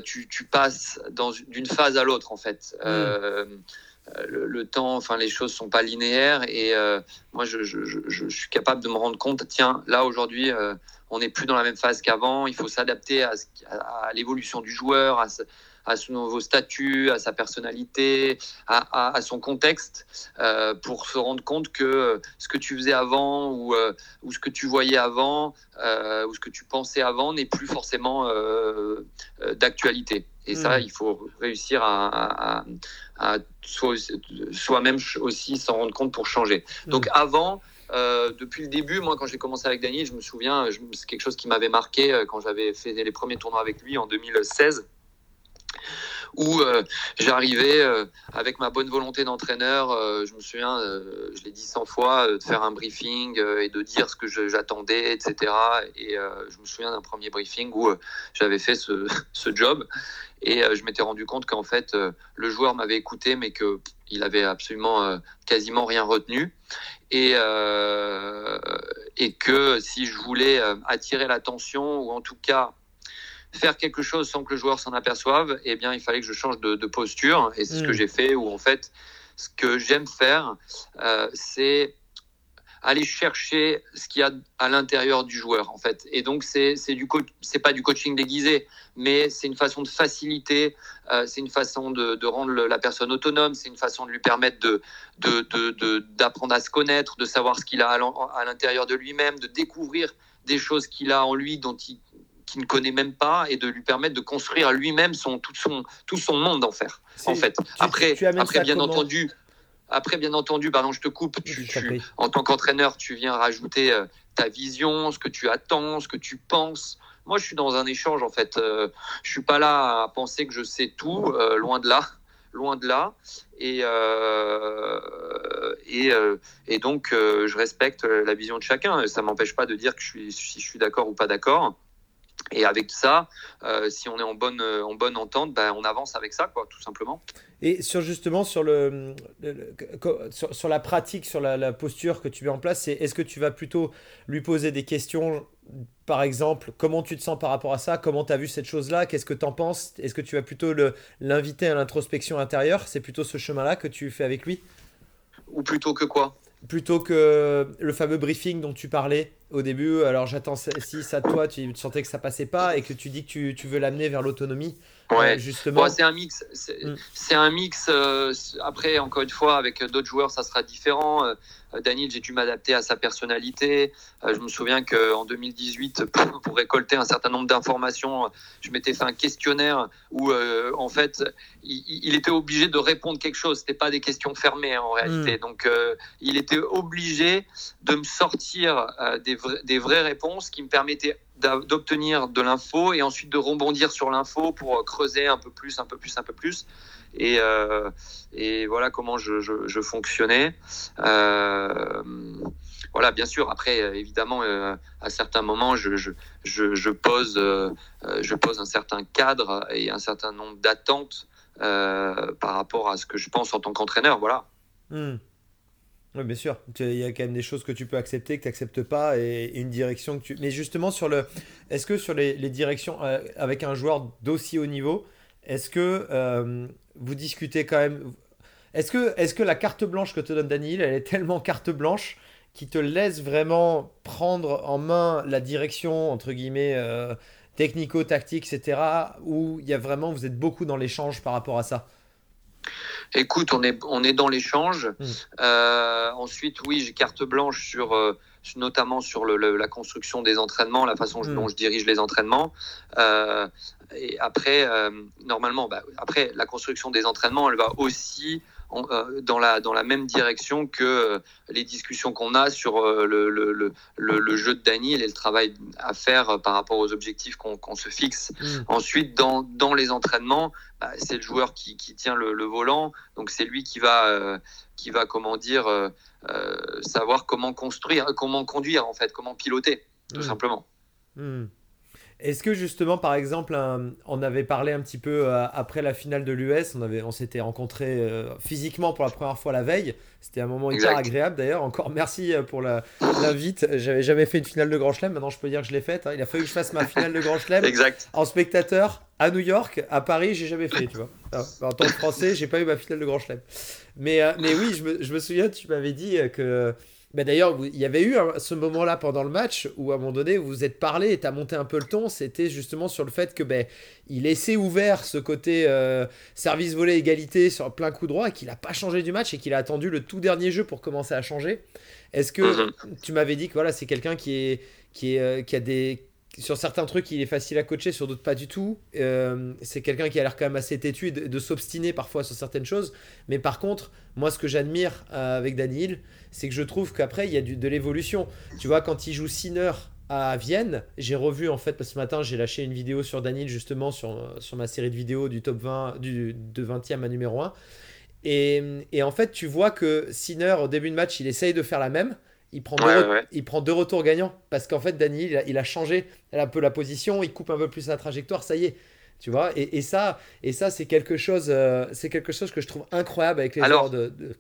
tu, tu, passes d'une phase à l'autre, en fait. Mm. Le, temps, enfin les choses sont pas linéaires et moi je, je, je, je, suis capable de me rendre compte, tiens, là aujourd'hui on n'est plus dans la même phase qu'avant, il faut s'adapter à, à l'évolution du joueur, à, à son nouveau statut, à sa personnalité, à, son contexte, euh, pour se rendre compte que ce que tu faisais avant ou, euh, ou ce que tu voyais avant euh, ou ce que tu pensais avant n'est plus forcément d'actualité. Et ça, hmm. il faut réussir à, soi-même aussi s'en rendre compte pour changer. Hmm. Donc avant, depuis le début, moi, quand j'ai commencé avec Daniel, je me souviens, c'est quelque chose qui m'avait marqué quand j'avais fait les premiers tournois avec lui en 2016 où euh, j'arrivais euh, avec ma bonne volonté d'entraîneur, euh, je me souviens, je l'ai dit 100 fois, de faire un briefing et de dire ce que j'attendais, etc. Et je me souviens d'un premier briefing où j'avais fait ce, job et je m'étais rendu compte qu'en fait, le joueur m'avait écouté, mais qu'il avait absolument quasiment rien retenu. Et, et que si je voulais attirer l'attention, ou en tout cas faire quelque chose sans que le joueur s'en aperçoive, eh bien, il fallait que je change de, posture. Et c'est ce que mm. j'ai fait, où en fait, ce que j'aime faire, euh, c'est aller chercher ce qu'il y a à l'intérieur du joueur, en fait. Et donc, c'est du c'est pas du coaching déguisé, mais c'est une façon de faciliter, euh, c'est une façon de, de, rendre la personne autonome, c'est une façon de lui permettre de d'apprendre de, à se connaître, de savoir ce qu'il a à l'intérieur de lui-même, de découvrir des choses qu'il a en lui dont il qu'il ne connaît même pas et de lui permettre de construire lui-même son tout son tout son monde en faire. En fait, après après bien entendu. Après, bien entendu, pardon, je te coupe. Tu, en tant qu'entraîneur, tu viens rajouter euh, ta vision, ce que tu attends, ce que tu penses. Moi, je suis dans un échange, en fait. Euh, je suis pas là à penser que je sais tout, euh, loin de là, loin de là. Et et, et donc, je respecte la vision de chacun. Ça m'empêche pas de dire que je suis, si je suis d'accord ou pas d'accord. Et avec ça, euh, si on est en bonne, euh, en bonne entente, ben, on avance avec ça, quoi, tout simplement. Et sur justement sur le, sur, la pratique, sur la, posture que tu mets en place, c'est est-ce que tu vas plutôt lui poser des questions, par exemple, comment tu te sens par rapport à ça, comment tu as vu cette chose-là, qu'est-ce que tu en penses, est-ce que tu vas plutôt l'inviter à l'introspection intérieure, c'est plutôt ce chemin-là que tu fais avec lui? Ou plutôt que quoi? Plutôt que le fameux briefing dont tu parlais au début, alors j'attends si ça toi, tu sentais que ça passait pas et que tu dis que tu, tu veux l'amener vers l'autonomie. Ouais, justement. c'est un mix. C'est mm. un mix. Euh, après, encore une fois, avec d'autres joueurs, ça sera différent. Euh, Daniel, j'ai dû m'adapter à sa personnalité. Euh, je me souviens qu'en 2018, pour, récolter un certain nombre d'informations, je m'étais fait un questionnaire où, en fait, il, était obligé de répondre quelque chose. C'était pas des questions fermées en réalité. Mm. Donc, il était obligé de me sortir des, des vraies réponses qui me permettaient d'obtenir de l'info et ensuite de rebondir sur l'info pour euh, creuser un peu plus, un peu plus, un peu plus. Et, euh, et voilà comment je, je, fonctionnais. Euh, voilà, bien sûr. Après, évidemment, à certains moments, je, je, je pose, je pose un certain cadre et un certain nombre d'attentes par rapport à ce que je pense en tant qu'entraîneur. Voilà. Hmm. Oui, bien sûr. Il y a quand même des choses que tu peux accepter, que tu n'acceptes pas, et, une direction que tu. Mais justement, sur le. Est-ce que sur les, directions euh, avec un joueur d'aussi haut niveau, est-ce que euh, vous discutez quand même. Est-ce que, est que la carte blanche que te donne Daniel, elle est tellement carte blanche qui te laisse vraiment prendre en main la direction, entre guillemets, euh, technico-tactique, etc., où il y a vraiment, vous êtes beaucoup dans l'échange par rapport à ça? Écoute, on est, on est dans l'échange. Mm. Euh, ensuite, oui, j'ai carte blanche sur, euh, notamment sur le, la construction des entraînements, la façon mm. dont je dirige les entraînements. Euh, et après, normalement, bah, après, la construction des entraînements, elle va aussi euh, dans, la, dans la même direction que euh, les discussions qu'on a sur euh, le, le, le, le, jeu de Daniel et le travail à faire par rapport aux objectifs qu'on se fixe. Mm. Ensuite, dans, dans les entraînements, bah, c'est le joueur qui, qui tient le, volant, donc c'est lui qui va, qui va, comment dire, savoir comment construire, comment conduire en fait, comment piloter, tout mm. simplement. Mm. Est-ce que justement, par exemple, on avait parlé un petit peu euh, après la finale de l'US, on, avait, on s'était rencontrés euh, physiquement pour la première fois la veille. C'était un moment hyper agréable d'ailleurs. Encore merci euh, pour l'invite. J'avais jamais fait une finale de Grand Chelem. Maintenant, je peux dire que je l'ai faite. Hein. Il a fallu que je fasse ma finale de Grand Chelem en spectateur à New York. À Paris, j'ai jamais fait, tu vois. en tant que Français, j'ai pas eu ma finale de Grand Chelem. Mais, mais oui, je me, je me souviens, tu m'avais dit que mais d'ailleurs, il y avait eu ce moment-là pendant le match où à un moment donné, vous vous êtes parlé et tu as monté un peu le ton. C'était justement sur le fait que ben, il laissait ouvert ce côté euh, service volé égalité sur plein coup droit et qu'il n'a pas changé du match et qu'il a attendu le tout dernier jeu pour commencer à changer. Est-ce que mhm. tu m'avais dit que voilà, c'est quelqu'un qui, est, qui, est, euh, qui a des sur certains trucs, il est facile à coacher, sur d'autres pas du tout. Euh, c'est quelqu'un qui a l'air quand même assez têtu et de, s'obstiner parfois sur certaines choses. Mais par contre, moi, ce que j'admire avec Daniel, c'est que je trouve qu'après, il y a du, de l'évolution. Tu vois, quand il joue Sinner à Vienne, j'ai revu en fait, parce que ce matin, j'ai lâché une vidéo sur Daniel justement sur, sur ma série de vidéos du top 20, du, de 20e à numéro 1. Et, et en fait, tu vois que Sinner, au début de match, il essaye de faire la même il prend, deux, il prend deux retours gagnants parce qu'en fait, Dany, il a, il a, changé un peu la position, il coupe un peu plus la trajectoire, ça y est. Tu vois, et, et ça, et ça c'est quelque chose, euh, c'est quelque chose que je trouve incroyable avec les alors, joueurs de,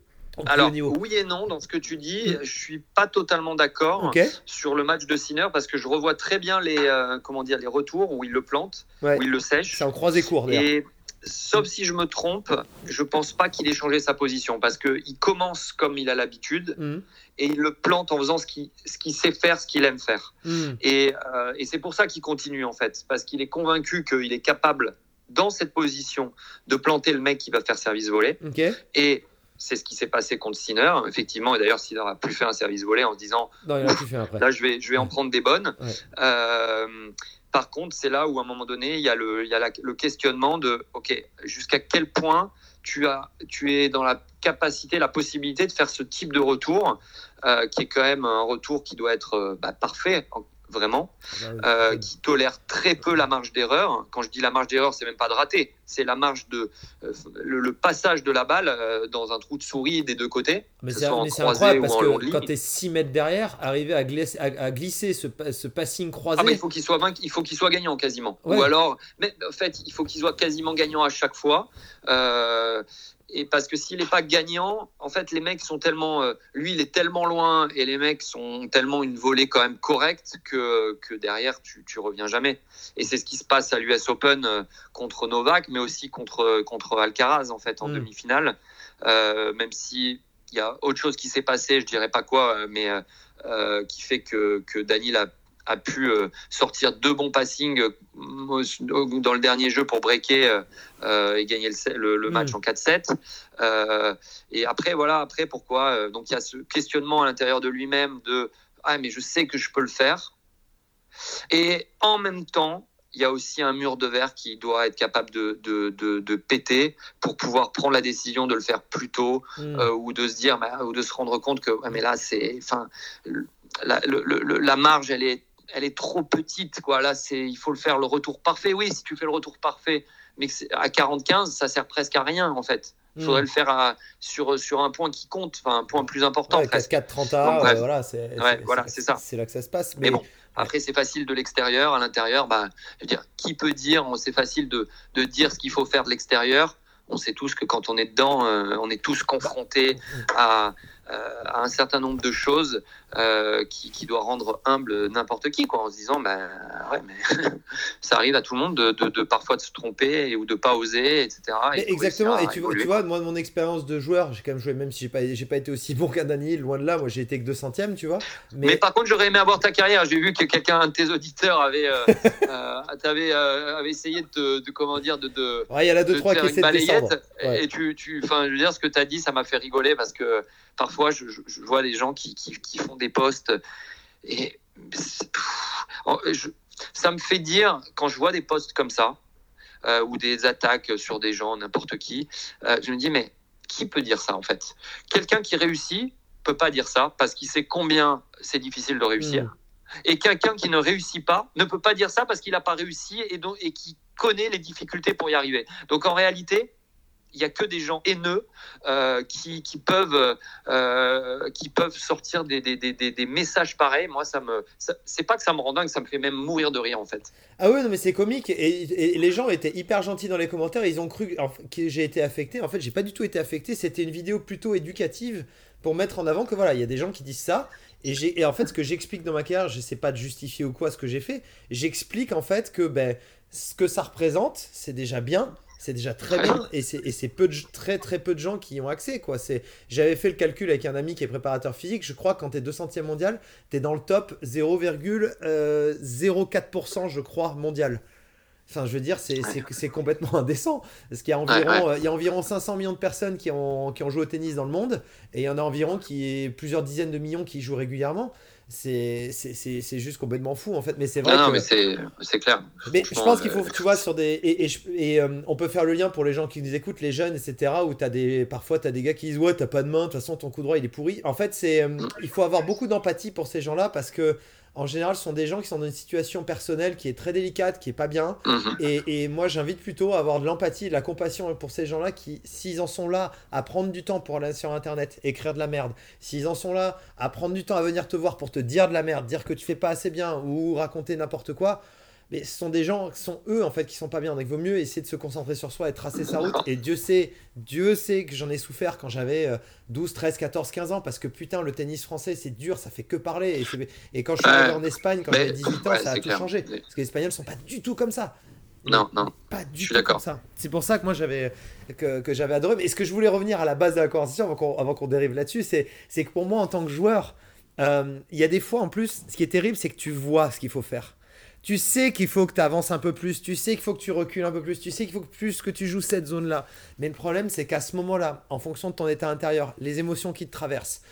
alors, oui et non, dans ce que tu dis, mm. je suis pas totalement d'accord sur le match de Sinner parce que je revois très bien les, euh, comment dire, les retours où il le plante, où il le sèche. C'est en croisé court, Et sauf si je me trompe, je pense pas qu'il ait changé sa position parce qu'il commence comme il a l'habitude mm. et il le plante en faisant ce qu'il sait faire, ce qu'il aime faire. Mm. Euh, et, c'est pour ça qu'il continue en fait, parce qu'il est convaincu qu'il est capable dans cette position de planter le mec qui va faire service volé. Et c'est ce qui s'est passé contre Sinner, effectivement. Et d'ailleurs, Sinner a pu faire un service volé en se disant là, je vais, je vais en prendre des bonnes. Euh, par contre, c'est là où à un moment donné, il y a le, il y a le questionnement de, ok, jusqu'à quel point tu, as, tu es dans la capacité, la possibilité de faire ce type de retour, euh, qui est quand même un retour qui doit être euh, bah, parfait vraiment, euh, qui tolère très peu la marge d'erreur. Quand je dis la marge d'erreur, c'est même pas de rater, c'est la marge de euh, le, passage de la balle euh, dans un trou de souris des deux côtés. Mais c'est incroyable parce que quand tu es 6 mètres derrière, arriver à glisser, à, glisser ce, ce, passing croisé. Ah mais il faut qu'il soit, il faut qu'il soit gagnant quasiment. Ou alors, mais en fait, il faut qu'il soit quasiment gagnant à chaque fois. Et parce que s'il n'est pas gagnant, en fait, les mecs sont tellement. Euh, lui, il est tellement loin et les mecs sont tellement une volée quand même correcte que, que derrière, tu, tu reviens jamais. Et c'est ce qui se passe à l'US Open euh, contre Novak, mais aussi contre, contre Alcaraz, en fait, en mm. demi-finale. Euh, même s'il y a autre chose qui s'est passé, je dirais pas quoi, mais qui fait que, que Daniel a a pu euh, sortir deux bons passings euh, dans le dernier jeu pour breaker euh, et gagner le, mm. match en 4-7. et après, voilà, après, pourquoi Donc, il y a ce questionnement à l'intérieur de lui-même de Ah, mais je sais que je peux le faire. Et en même temps, il y a aussi un mur de verre qui doit être capable de, de, de, péter pour pouvoir prendre la décision de le faire plus tôt mm. ou de se dire bah, ou de se rendre compte que mais là c'est enfin la, la, marge elle est elle est trop petite. Quoi. Là, c'est, il faut le faire le retour parfait. Oui, si tu fais le retour parfait, mais à 40-15, ça sert presque à rien en fait. Il faudrait hmm. le faire à, sur, sur un point qui compte, enfin un point plus important. Ouais, 4-30 a voilà, c'est, voilà, c'est ça. C'est là que ça se passe. Mais, bon, après, c'est facile de l'extérieur. À l'intérieur, bah, je veux dire, qui peut dire C'est facile de, de dire ce qu'il faut faire de l'extérieur. On sait tous que quand on est dedans, euh, on est tous confrontés à, à un certain nombre de choses euh, qui, qui, doit rendre humble n'importe qui, quoi, en se disant, ben ouais, mais ça arrive à tout le monde de, de, parfois de se tromper ou de pas oser, etc. exactement. Et tu, tu, vois, moi, de mon expérience de joueur, j'ai quand même joué, même si j'ai pas, j'ai pas été aussi bon qu'un Daniel, loin de là. Moi, j'ai été que 2 centièmes, tu vois. Mais... mais par contre, j'aurais aimé avoir ta carrière. J'ai vu que quelqu'un, de tes auditeurs, avait, euh, euh avait essayé de, de, comment dire, de, de, ouais, il y a la 2 3 qui essaie de Et tu, tu, je veux dire, ce que tu as dit, ça m'a fait rigoler parce que parfois, je, vois des gens qui, font des posts et ça me fait dire, quand je vois des posts comme ça, euh, ou des attaques sur des gens, n'importe qui, euh, je me dis, mais qui peut dire ça en fait? Quelqu'un qui réussit peut pas dire ça parce qu'il sait combien c'est difficile de réussir. Mm. Et quelqu'un qui ne réussit pas ne peut pas dire ça parce qu'il n'a pas réussi et, donc, et qui connaît les difficultés pour y arriver. Donc en réalité, il n'y a que des gens haineux euh, qui, peuvent, euh, qui peuvent sortir des, des, des, des, messages pareils. Moi, ça me, c'est pas que ça me rend dingue, ça me fait même mourir de rire en fait. Ah oui, non, mais c'est comique. Et, les gens étaient hyper gentils dans les commentaires. Ils ont cru que j'ai été affecté. En fait, j'ai pas du tout été affecté. C'était une vidéo plutôt éducative pour mettre en avant que voilà, il y a des gens qui disent ça. Et, en fait, ce que j'explique dans ma carrière, je sais pas de justifier ou quoi ce que j'ai fait. J'explique en fait que ben, ce que ça représente, c'est déjà bien c'est déjà très bien et c'est peu de, très très peu de gens qui y ont accès quoi. C'est j'avais fait le calcul avec un ami qui est préparateur physique. Je crois que quand tu es 200e mondial tu es dans le top 0,04% euh, je crois mondial. Enfin, je veux dire, c'est complètement indécent. Parce qu'il y, a environ, il y a environ 500 millions de personnes qui ont, qui ont joué au tennis dans le monde, et il y en a environ qui, plusieurs dizaines de millions qui jouent régulièrement c'est juste complètement fou en fait. Mais c'est vrai non, mais c'est clair. Mais je pense qu'il faut tu vois sur des et, et, euh, on peut faire le lien pour les gens qui nous écoutent les jeunes etc où as des parfois tu as des gars qui disent ouais t'as pas de main de toute façon ton coup droit il est pourri. En fait c'est euh, mm. il faut avoir beaucoup d'empathie pour ces gens là parce que en général, ce sont des gens qui sont dans une situation personnelle qui est très délicate, qui est pas bien. Mhm. Et, moi, j'invite plutôt à avoir de l'empathie, de la compassion pour ces gens-là qui, s'ils en sont là à prendre du temps pour aller sur Internet, écrire de la merde, s'ils en sont là à prendre du temps à venir te voir pour te dire de la merde, dire que tu fais pas assez bien ou raconter n'importe quoi, mais ce sont des gens, ce sont eux en fait qui sont pas bien. Donc il vaut mieux essayer de se concentrer sur soi et tracer sa route. Et Dieu sait, Dieu sait que j'en ai souffert quand j'avais 12, 13, 14, 15 ans parce que putain, le tennis français c'est dur, ça fait que parler. Et, et quand je suis arrivé en Espagne, quand j'avais 18 ans, ça a tout changé. Parce que les Espagnols sont pas du tout comme ça. Non, non. Pas du tout comme ça. C'est pour ça que moi j'avais que, que j'avais adoré. Mais ce que je voulais revenir à la base de la conversation avant qu'on dérive là-dessus, c'est que pour moi en tant que joueur, euh, il y a des fois en plus, ce qui est terrible, c'est que tu vois ce qu'il faut faire tu sais qu'il faut que tu avances un peu plus, tu sais qu'il faut que tu recules un peu plus, tu sais qu'il faut que plus que tu joues cette zone-là. Mais le problème, c'est qu'à ce moment-là, en fonction de ton état intérieur, les émotions qui te traversent,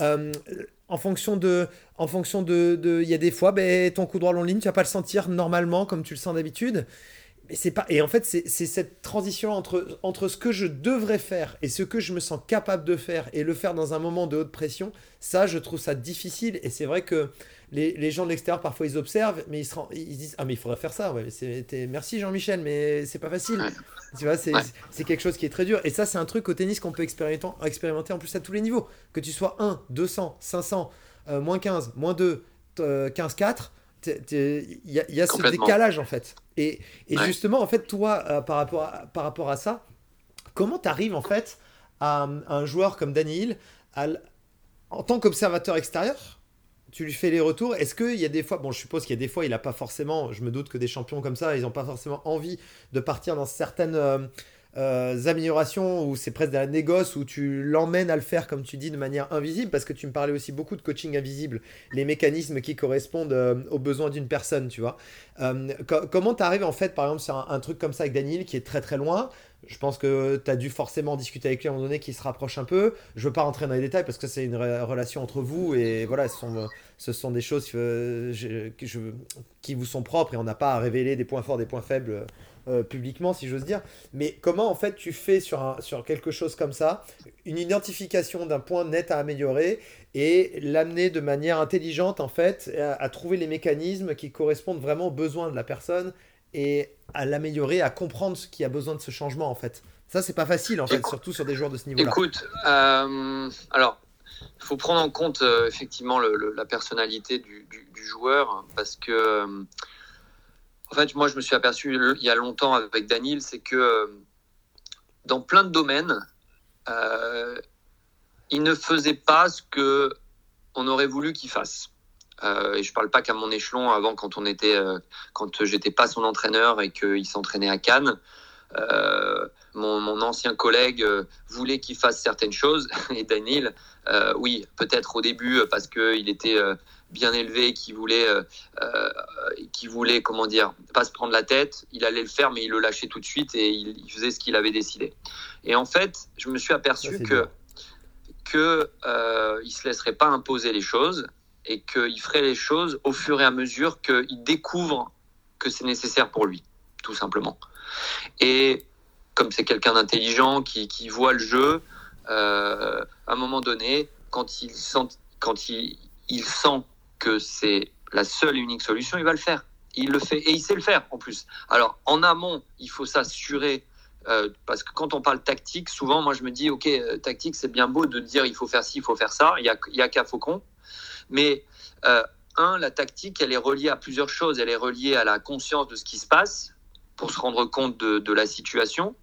euh, en fonction de, en fonction de, il y a des fois, ben, ton coup droit long ligne, tu vas pas le sentir normalement comme tu le sens d'habitude. Mais c'est pas, et en fait, c'est cette transition entre, entre ce que je devrais faire et ce que je me sens capable de faire et le faire dans un moment de haute pression. Ça, je trouve ça difficile. Et c'est vrai que les, gens de l'extérieur, parfois, ils observent, mais ils se, ils disent Ah, mais il faudrait faire ça. Ouais, merci Jean-Michel, mais c'est pas facile. Tu vois, c'est quelque chose qui est très dur. Et ça, c'est un truc au tennis qu'on peut expérimenter, expérimenter en plus à tous les niveaux. Que tu sois 1, 200, 500, moins 15, moins 2, 15, 4. Il y a, y a ce décalage en fait. Et, et justement, en fait, toi, euh, par, rapport à, par rapport à ça, comment tu arrives en fait à, un joueur comme Daniel en tant qu'observateur extérieur tu lui fais les retours. Est-ce qu'il y a des fois, bon, je suppose qu'il y a des fois, il n'a pas forcément, je me doute que des champions comme ça, ils n'ont pas forcément envie de partir dans certaines euh, euh, améliorations où c'est presque de la négoce, où tu l'emmènes à le faire, comme tu dis, de manière invisible, parce que tu me parlais aussi beaucoup de coaching invisible, les mécanismes qui correspondent euh, aux besoins d'une personne, tu vois. comment tu arrives en fait, par exemple, sur un, truc comme ça avec Daniel qui est très très loin je pense que tu as dû forcément discuter avec lui à un moment donné qui se rapproche un peu. Je veux pas rentrer dans les détails parce que c'est une relation entre vous et voilà, ce sont, des choses qui vous sont propres et on n'a pas à révéler des points forts, des points faibles euh, publiquement, si j'ose dire. Mais comment en fait tu fais sur, un, sur quelque chose comme ça une identification d'un point net à améliorer et l'amener de manière intelligente en fait à, à trouver les mécanismes qui correspondent vraiment aux besoins de la personne et à l'améliorer, à comprendre ce qui a besoin de ce changement en fait. Ça, c'est pas facile en fait, surtout sur des joueurs de ce niveau-là. Écoute, euh, alors, il faut prendre en compte euh, effectivement la personnalité du, joueur parce que, en fait, moi, je me suis aperçu il y a longtemps avec Daniel, c'est que dans plein de domaines, il ne faisait pas ce que on aurait voulu qu'il fasse. Euh, et je parle pas qu'à mon échelon avant quand on était, euh, quand j'étais pas son entraîneur et qu'il s'entraînait à Cannes. Euh, mon, mon, ancien collègue euh, voulait qu'il fasse certaines choses et Daniel, euh, oui, peut-être au début parce qu'il était bien élevé, qu'il voulait, qui voulait, comment dire, pas se prendre la tête, il allait le faire, mais il le lâchait tout de suite et il, il faisait ce qu'il avait décidé. Et en fait, je me suis aperçu que que il se laisserait pas imposer les choses et qu'il ferait les choses au fur et à mesure qu'il découvre que c'est nécessaire pour lui, tout simplement. Et comme c'est quelqu'un d'intelligent qui, qui, voit le jeu, euh, à un moment donné, quand il sent, quand il, il sent que c'est la seule et unique solution, il va le faire. Il le fait et il sait le faire en plus. Alors en amont, il faut s'assurer parce que quand on parle tactique, souvent, moi, je me dis, OK, tactique, c'est bien beau de dire il faut faire ci, il faut faire ça. Il y a, a qu'à Faucon. Mais, un, la tactique, elle est reliée à plusieurs choses. Elle est reliée à la conscience de ce qui se passe pour se rendre compte de, de la situation.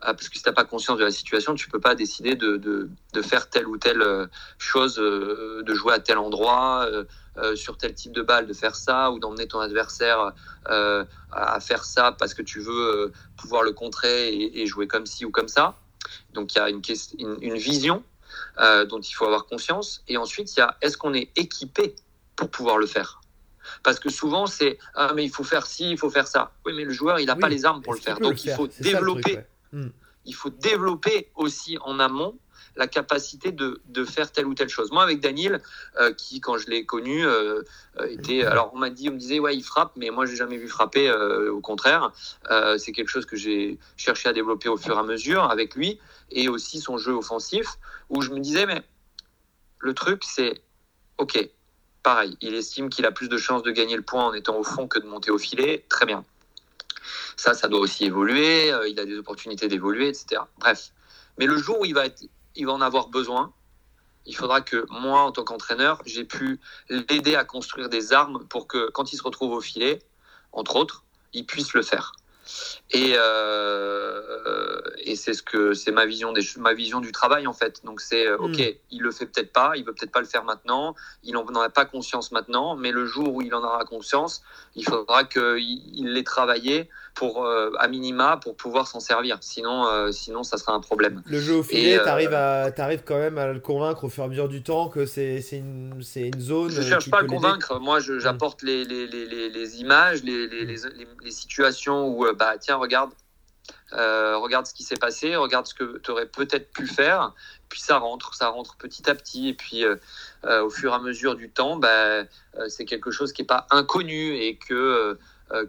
Parce que si tu n'as pas conscience de la situation, tu peux pas décider de, de, faire telle ou telle euh, chose, euh, de jouer à tel endroit, euh, sur tel type de balle, de faire ça, ou d'emmener ton adversaire à faire ça parce que tu veux pouvoir le contrer et, jouer comme ci ou comme ça. Donc il y a une, une, une vision dont il faut avoir conscience. Et ensuite, il y a est-ce qu'on est équipé pour pouvoir le faire? Parce que souvent, c'est Ah, mais il faut faire ci, il faut faire ça. Oui, mais le joueur, il n'a pas les armes pour le faire. Donc, il faut développer Hmm. Il faut développer aussi en amont la capacité de, de, faire telle ou telle chose. Moi, avec Daniel, euh, qui, quand je l'ai connu, euh, euh, était. Alors, on m'a dit, on me disait, ouais, il frappe, mais moi, j'ai jamais vu frapper. au contraire, c'est quelque chose que j'ai cherché à développer au fur et à mesure avec lui et aussi son jeu offensif, où je me disais, mais le truc, c'est, ok, pareil, il estime qu'il a plus de chances de gagner le point en étant au fond que de monter au filet. Très bien. Ça, ça doit aussi évoluer. Il a des opportunités d'évoluer, etc. Bref. Mais le jour où il va, être, il va en avoir besoin, il faudra que moi, en tant qu'entraîneur, j'ai pu l'aider à construire des armes pour que quand il se retrouve au filet, entre autres, il puisse le faire. Et, euh, et c'est ce que c'est ma vision des ma vision du travail en fait. Donc c'est euh, ok, hmm. il le fait peut-être pas, il veut peut-être pas le faire maintenant, il n'en a pas conscience maintenant, mais le jour où il en aura conscience, il faudra qu'il il l'ait travaillé pour euh, à minima pour pouvoir s'en servir. Sinon, euh, sinon ça sera un problème. Le jeu au filet, tu arrives, à, arrives quand même à le convaincre au fur et à mesure du temps que c'est une, une zone. Je cherche pas à le convaincre. Moi, hmm. j'apporte les, les, les, les, images, les, les, situations où bah tiens regarde euh, regarde ce qui s'est passé, regarde ce que tu aurais peut-être pu faire, puis ça rentre, ça rentre petit à petit, et puis euh, euh, au fur et à mesure du temps, bah, c'est quelque chose qui n'est pas inconnu et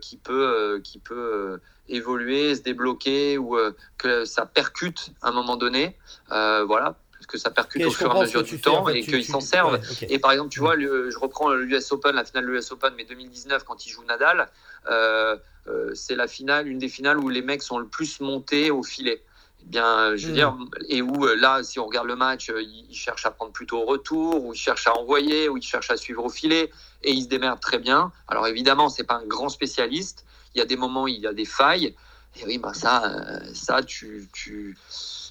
qui peut, qui peut évoluer, se débloquer ou que ça percute à un moment donné. voilà, que ça percute au fur et à mesure du temps et qu'ils s'en servent. Et par exemple, tu vois, je reprends l'US Open, la finale de l'US Open, mais 2019, quand il joue Nadal, euh, euh, c'est la finale, une des finales où les mecs sont le plus montés au filet. Eh bien, je veux hmm. dire, et où euh, là, si on regarde le match, ils cherchent à prendre plutôt au retour, ou ils cherchent à envoyer, ou ils cherchent à suivre au filet, et ils se démerdent très bien. Alors évidemment, c'est pas un grand spécialiste. Il y a des moments où il y a des failles. Et oui, bah ça, ça, tu, tu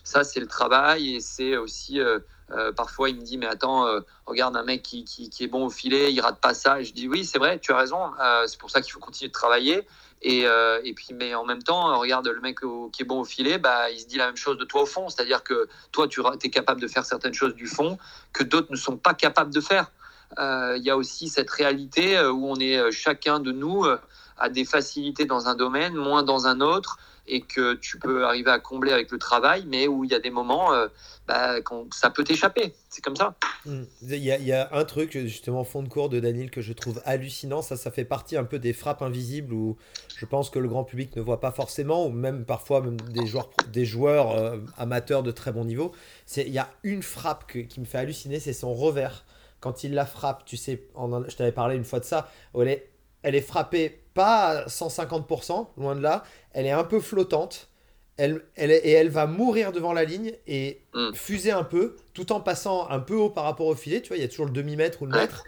ça, c'est le travail et c'est aussi. Euh, euh, parfois, il me dit, mais attends, euh, regarde un mec qui, qui, est bon au filet, il rate pas ça. Et je dis, oui, c'est vrai, tu as raison. c'est pour ça qu'il faut continuer de travailler. Et, et, puis, mais en même temps, regarde le mec qui est bon au filet, bah, il se dit la même chose de toi au fond. C'est-à-dire que toi, tu es capable de faire certaines choses du fond que d'autres ne sont pas capables de faire. Il y a aussi cette réalité où on est chacun de nous a des facilités dans un domaine, moins dans un autre et que tu peux arriver à combler avec le travail, mais où il y a des moments, euh, bah, ça peut t'échapper. C'est comme ça. Hmm. Il y, a, un truc, justement, fond de cours de Daniel, que je trouve hallucinant. Ça, ça fait partie un peu des frappes invisibles où je pense que le grand public ne voit pas forcément, ou même parfois même des joueurs, euh, amateurs de très bon niveau. Il y a une frappe qui me fait halluciner, c'est son revers. Quand il la frappe, tu sais, je t'avais parlé une fois de ça, elle est frappée pas à 150%, loin de là. Elle est un peu flottante. Elle, elle, et elle va mourir devant la ligne et mm. fuser un peu, tout en passant un peu haut par rapport au filet. Tu vois, il y a toujours le demi-mètre ou le mètre.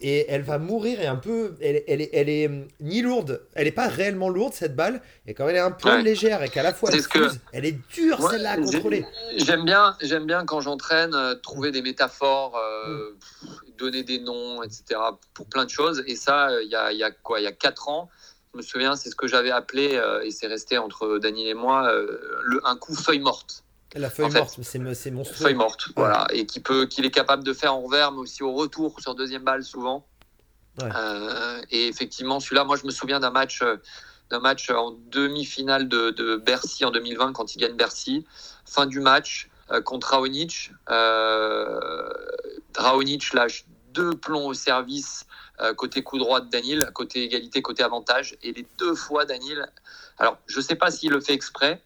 Et elle va mourir et un peu. Elle, elle, est, elle est hum, ni lourde, elle est pas réellement lourde cette balle. Et quand elle est un peu légère et qu'à la fois elle fuse, elle est dure celle-là à contrôler. J'aime bien, j'aime bien quand j'entraîne euh, trouver des métaphores, euh, mm. Donner des noms, etc. pour plein de choses. Et ça, euh, il y a, y a quoi Il y a 4 ans, je me souviens, c'est ce que j'avais appelé, et c'est resté entre Daniel et moi, le, un coup feuille morte. La feuille morte, c'est monstrueux. Feuille morte, voilà, et qui peut, qu'il est capable de faire en revers, mais aussi au retour sur deuxième balle souvent. Euh, et effectivement, celui-là, moi, je me souviens d'un match, euh, d'un match en demi-finale de, Bercy en 2020 quand il gagne Bercy. Fin du match euh, contre Raonic. Raonic lâche deux plombs au service côté coup droit de Daniel, côté égalité, côté avantage. Et les deux fois, Daniel, alors je ne sais pas s'il le fait exprès,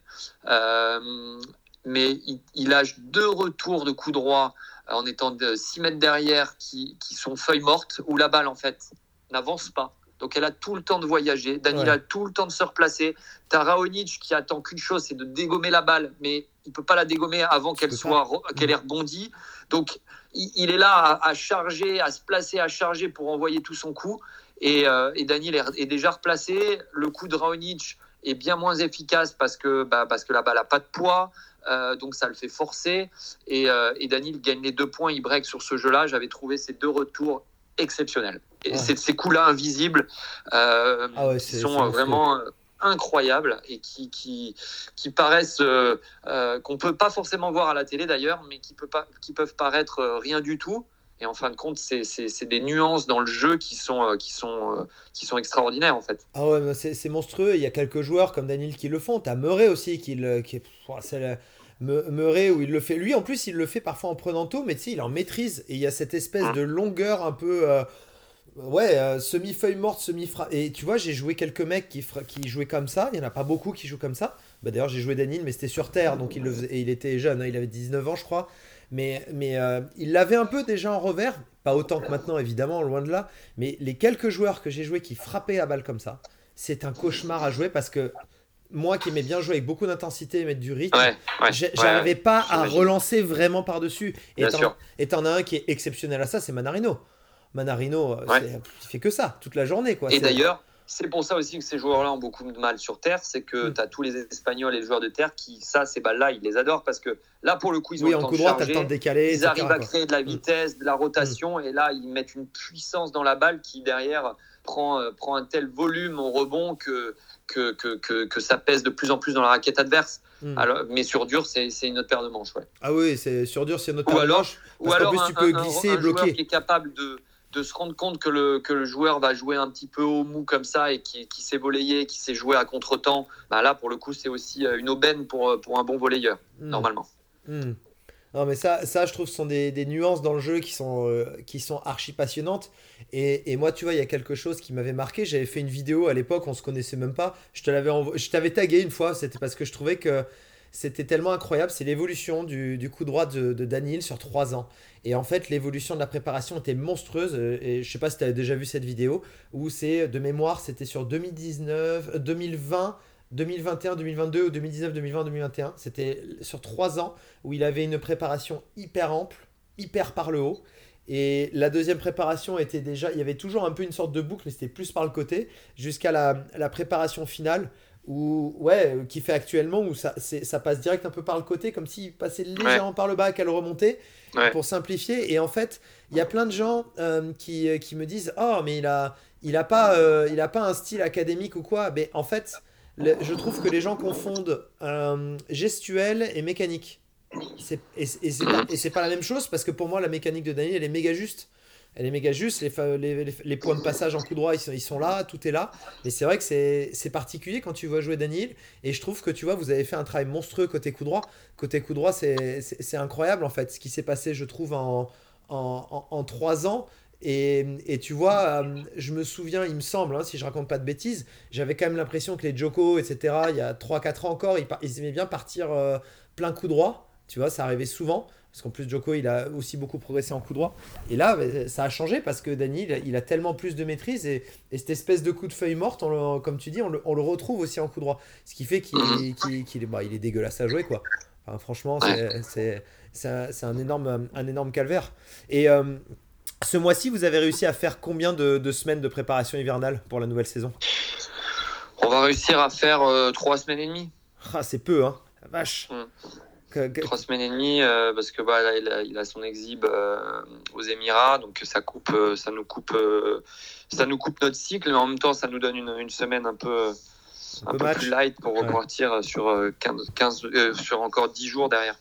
mais il, lâche deux retours de coup droit euh, en étant de 6 mètres derrière qui, qui, sont feuilles mortes, où la balle en fait n'avance pas. Donc elle a tout le temps de voyager. Daniel a tout le temps de se replacer. T'as Raonic qui attend qu'une chose, c'est de dégommer la balle, mais il peut pas la dégommer avant qu'elle soit qu'elle ait rebondi. Donc il, est là à, charger, à se placer, à charger pour envoyer tout son coup. Et, euh, Daniel est, déjà replacé. Le coup de Raonic est bien moins efficace parce que, bah, parce que la balle n'a pas de poids. Euh, donc ça le fait forcer. Et, euh, et Daniel gagne les deux points, il break sur ce jeu-là. J'avais trouvé ces deux retours exceptionnels. Et ces coups-là invisibles ah sont vraiment incroyables et qui, qui, qui paraissent, qu'on ne peut pas forcément voir à la télé d'ailleurs, mais qui, peut pas, qui peuvent paraître rien du tout. Et en fin de compte, c'est des nuances dans le jeu qui sont, qui sont, qui sont extraordinaires en fait. Ah ouais, c'est monstrueux. Il y a quelques joueurs comme Daniel qui le font. Tu as Murray aussi qui, le, qui est. Murray où il le fait. Lui en plus, il le fait parfois en prenant tôt, mais tu sais, il en maîtrise. Et il y a cette espèce ah. de longueur un peu. Euh, ouais, euh, semi-feuille morte, semi-fra. Et tu vois, j'ai joué quelques mecs qui, qui jouaient comme ça. Il n'y en a pas beaucoup qui jouent comme ça. Bah, D'ailleurs, j'ai joué Daniel, mais c'était sur Terre, donc il, le et il était jeune, hein, il avait 19 ans, je crois. Mais, mais euh, il l'avait un peu déjà en revers, pas autant que maintenant évidemment, loin de là, mais les quelques joueurs que j'ai joués qui frappaient à balle comme ça, c'est un cauchemar à jouer parce que moi qui aimais bien jouer avec beaucoup d'intensité et mettre du rythme, j'arrivais pas à relancer vraiment par-dessus. Et t'en as un qui est exceptionnel à ça, c'est Manarino. Manarino, euh, il fait que ça toute la journée. Quoi. Et d'ailleurs, c'est pour ça aussi que ces joueurs-là ont beaucoup de mal sur terre, c'est que mm. tu as tous les Espagnols et les joueurs de terre qui, ça, ces balles-là, ils les adorent parce que là, pour le coup, ils ont le temps de charger, temps de décaler, ils arrivent à créer de la mm. vitesse, de la rotation, mm. et là, ils mettent une puissance dans la balle qui, derrière, prend, euh, prend un tel volume au rebond que, que, que, que, ça pèse de plus en plus dans la raquette adverse. Alors, mais sur dur, c'est une autre paire de manches. Ouais. Ah oui, sur dur, c'est une autre paire de manches. Ou alors, plus, tu peux glisser et bloquer. qui est capable de de se rendre compte que le, que le joueur va jouer un petit peu au mou comme ça et qui, qui s'est volayé, qui s'est joué à contre-temps, bah là, pour le coup, c'est aussi euh, une aubaine pour, euh, pour un bon volleyeur, hmm. normalement. Hmm. Non, mais ça, ça, je trouve, ce sont des, des nuances dans le jeu qui sont, euh, qui sont archi passionnantes. Et, et, moi, tu vois, il y a quelque chose qui m'avait marqué. J'avais fait une vidéo à l'époque, on se connaissait même pas. Je te l'avais je t'avais tagué une fois, c'était parce que je trouvais que c'était tellement incroyable. C'est l'évolution du, du, coup droit de, Daniel sur 3 ans. Et en fait, l'évolution de la préparation était monstrueuse. Euh, et je sais pas si tu as déjà vu cette vidéo, où c'est de mémoire, c'était sur 2019, 2020. 2021, 2022 ou 2019, 2020, 2021. C'était sur trois ans où il avait une préparation hyper ample, hyper par le haut. Et la deuxième préparation était déjà, il y avait toujours un peu une sorte de boucle, mais c'était plus par le côté, jusqu'à la, la, préparation finale ou ouais, qui fait actuellement où ça, ça passe direct un peu par le côté, comme s'il passait légèrement par le bas qu'elle remontait, pour simplifier. Et en fait, il y a plein de gens euh, qui, euh, qui, me disent Oh, mais il a, il a, pas, euh, il a pas un style académique ou quoi. Mais en fait, je trouve que les gens confondent gestuel et mécanique. Et, et c'est pas, pas la même chose parce que pour moi, la mécanique de Daniel, elle est méga juste elle est méga juste. Les, les, points de passage en coup droit, ils sont, là, tout est là. Mais c'est vrai que c'est particulier quand tu vois jouer Daniel. Et je trouve que tu vois, vous avez fait un travail monstrueux côté coup droit. Côté coup droit, c'est incroyable en fait ce qui s'est passé, je trouve, en, en, en, trois ans. Et, tu vois, euh, je me souviens, il me semble, hein, si je raconte pas de bêtises, j'avais quand même l'impression que les Joko, etc., il y a 3-4 ans encore, ils, ils, aimaient bien partir euh, plein coup droit. Tu vois, ça arrivait souvent. Parce qu'en plus, Joko, il a aussi beaucoup progressé en coup droit. Et là, bah, ça a changé parce que Dani, il a tellement plus de maîtrise. Et, cette espèce de coup de feuille morte, comme tu dis, on le, retrouve aussi en coup droit. Ce qui fait qu'il est, bah, il est dégueulasse à jouer, quoi. franchement, c'est un, énorme, un énorme calvaire. Et euh, ce mois-ci, vous avez réussi à faire combien de, semaines de préparation hivernale pour la nouvelle saison? On va réussir à faire euh, trois semaines et demie. Ah, c'est peu, hein. La vache. Mm. Trois semaines et demie euh, parce que bah, il, a, son exhibe euh, aux Émirats, donc ça coupe, euh, ça nous coupe, ça nous coupe notre cycle, mais en même temps ça nous donne une, semaine un peu, un, peu, plus light pour repartir sur 15, sur encore 10 jours derrière.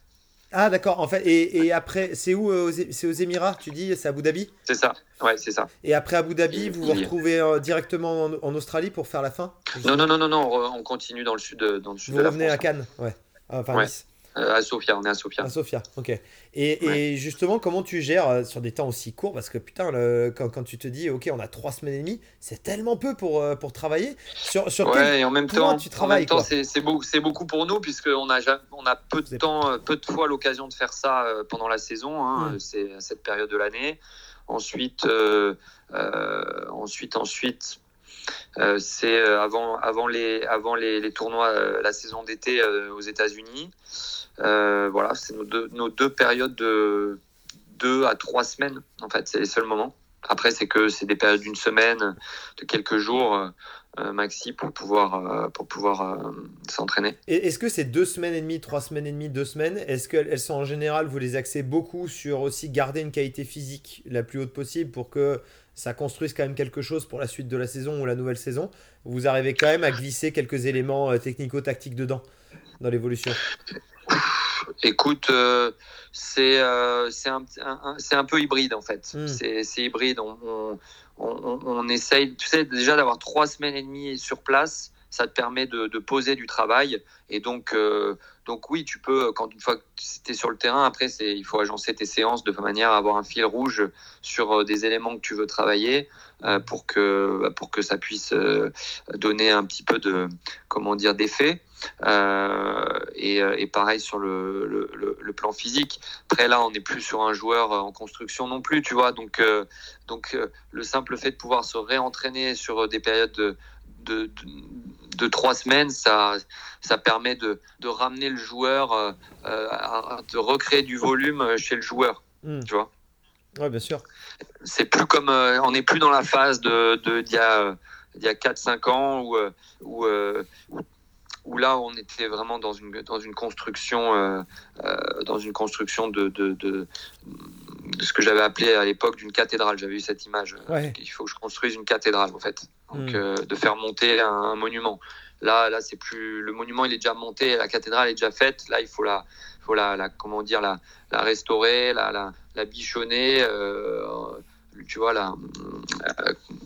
Ah d'accord, en fait, et, après, c'est où C'est aux Émirats, tu dis C'est Abu Dhabi? C'est ça, ouais, c'est ça. Et après Abu Dhabi, vous vous retrouvez directement en, Australie pour faire la fin? Non, non, non, non, non, on, continue dans le sud, dans le sud vous revenez à Cannes, ouais. Enfin, ouais. Euh, à Sofia, on est à Sofia. À Sofia, ok. Et, justement, comment tu gères euh, sur des temps aussi courts? Parce que putain, quand, tu te dis, ok, on a trois semaines et demie, c'est tellement peu pour, euh, pour travailler. Sur, sur ouais, et en même temps, tu travailles, en même temps, c'est beaucoup, beaucoup pour nous puisqu'on a, on a peu de temps, peu de fois l'occasion de faire ça pendant la saison. Hein. C'est cette période de l'année. Ensuite, ensuite, ensuite c'est avant, avant, les, avant les, tournois, la saison d'été aux États-Unis. voilà, c'est nos deux, périodes de deux à trois semaines, en fait, c'est les seuls moments. Après, c'est que c'est des périodes d'une semaine, de quelques jours euh, maxi pour pouvoir, euh, pour pouvoir euh, s'entraîner. Est-ce que c'est deux semaines et demie, trois semaines et demie, deux semaines? Est-ce qu'elles sont en général, vous les axez beaucoup sur aussi garder une qualité physique la plus haute possible pour que ça construise quand même quelque chose pour la suite de la saison ou la nouvelle saison Vous arrivez quand même à glisser quelques éléments technico-tactiques dedans, dans l'évolution Écoute, c'est c'est un, un, peu hybride en fait. Hmm. C'est hybride. on, on, essaye, tu sais, déjà d'avoir trois semaines et demie sur place, ça te permet de, poser du travail. Et donc, euh, donc oui, tu peux, quand une fois que tu es sur le terrain, après, il faut agencer tes séances de manière à avoir un fil rouge sur euh, des éléments que tu veux travailler euh, pour, que, bah, pour que ça puisse donner un petit peu de, comment dire, d'effet. et, pareil sur le, plan physique. Après là, on n'est plus sur un joueur en construction non plus, tu vois. Donc, le simple fait de pouvoir se réentraîner sur des périodes de, de, de, trois semaines, ça, ça permet de, de ramener le joueur, euh, euh, de recréer du volume chez le joueur. Hmm. Tu vois Ouais, bien sûr. C'est plus comme. Euh, on n'est plus dans la phase de, de, d'il y a, y a 4-5 ans où, où, où, là, on était vraiment dans une, dans une construction, dans une construction de, de, de ce que j'avais appelé à l'époque d'une cathédrale. J'avais eu cette image. Il faut que je construise une cathédrale, en fait. Donc, hmm. euh, de faire monter un, monument. Là, là, c'est plus le monument, il est déjà monté, la cathédrale est déjà faite. Là, il faut la, faut la, la comment dire, la, la restaurer, la, la, la bichonner. Euh, tu vois, la,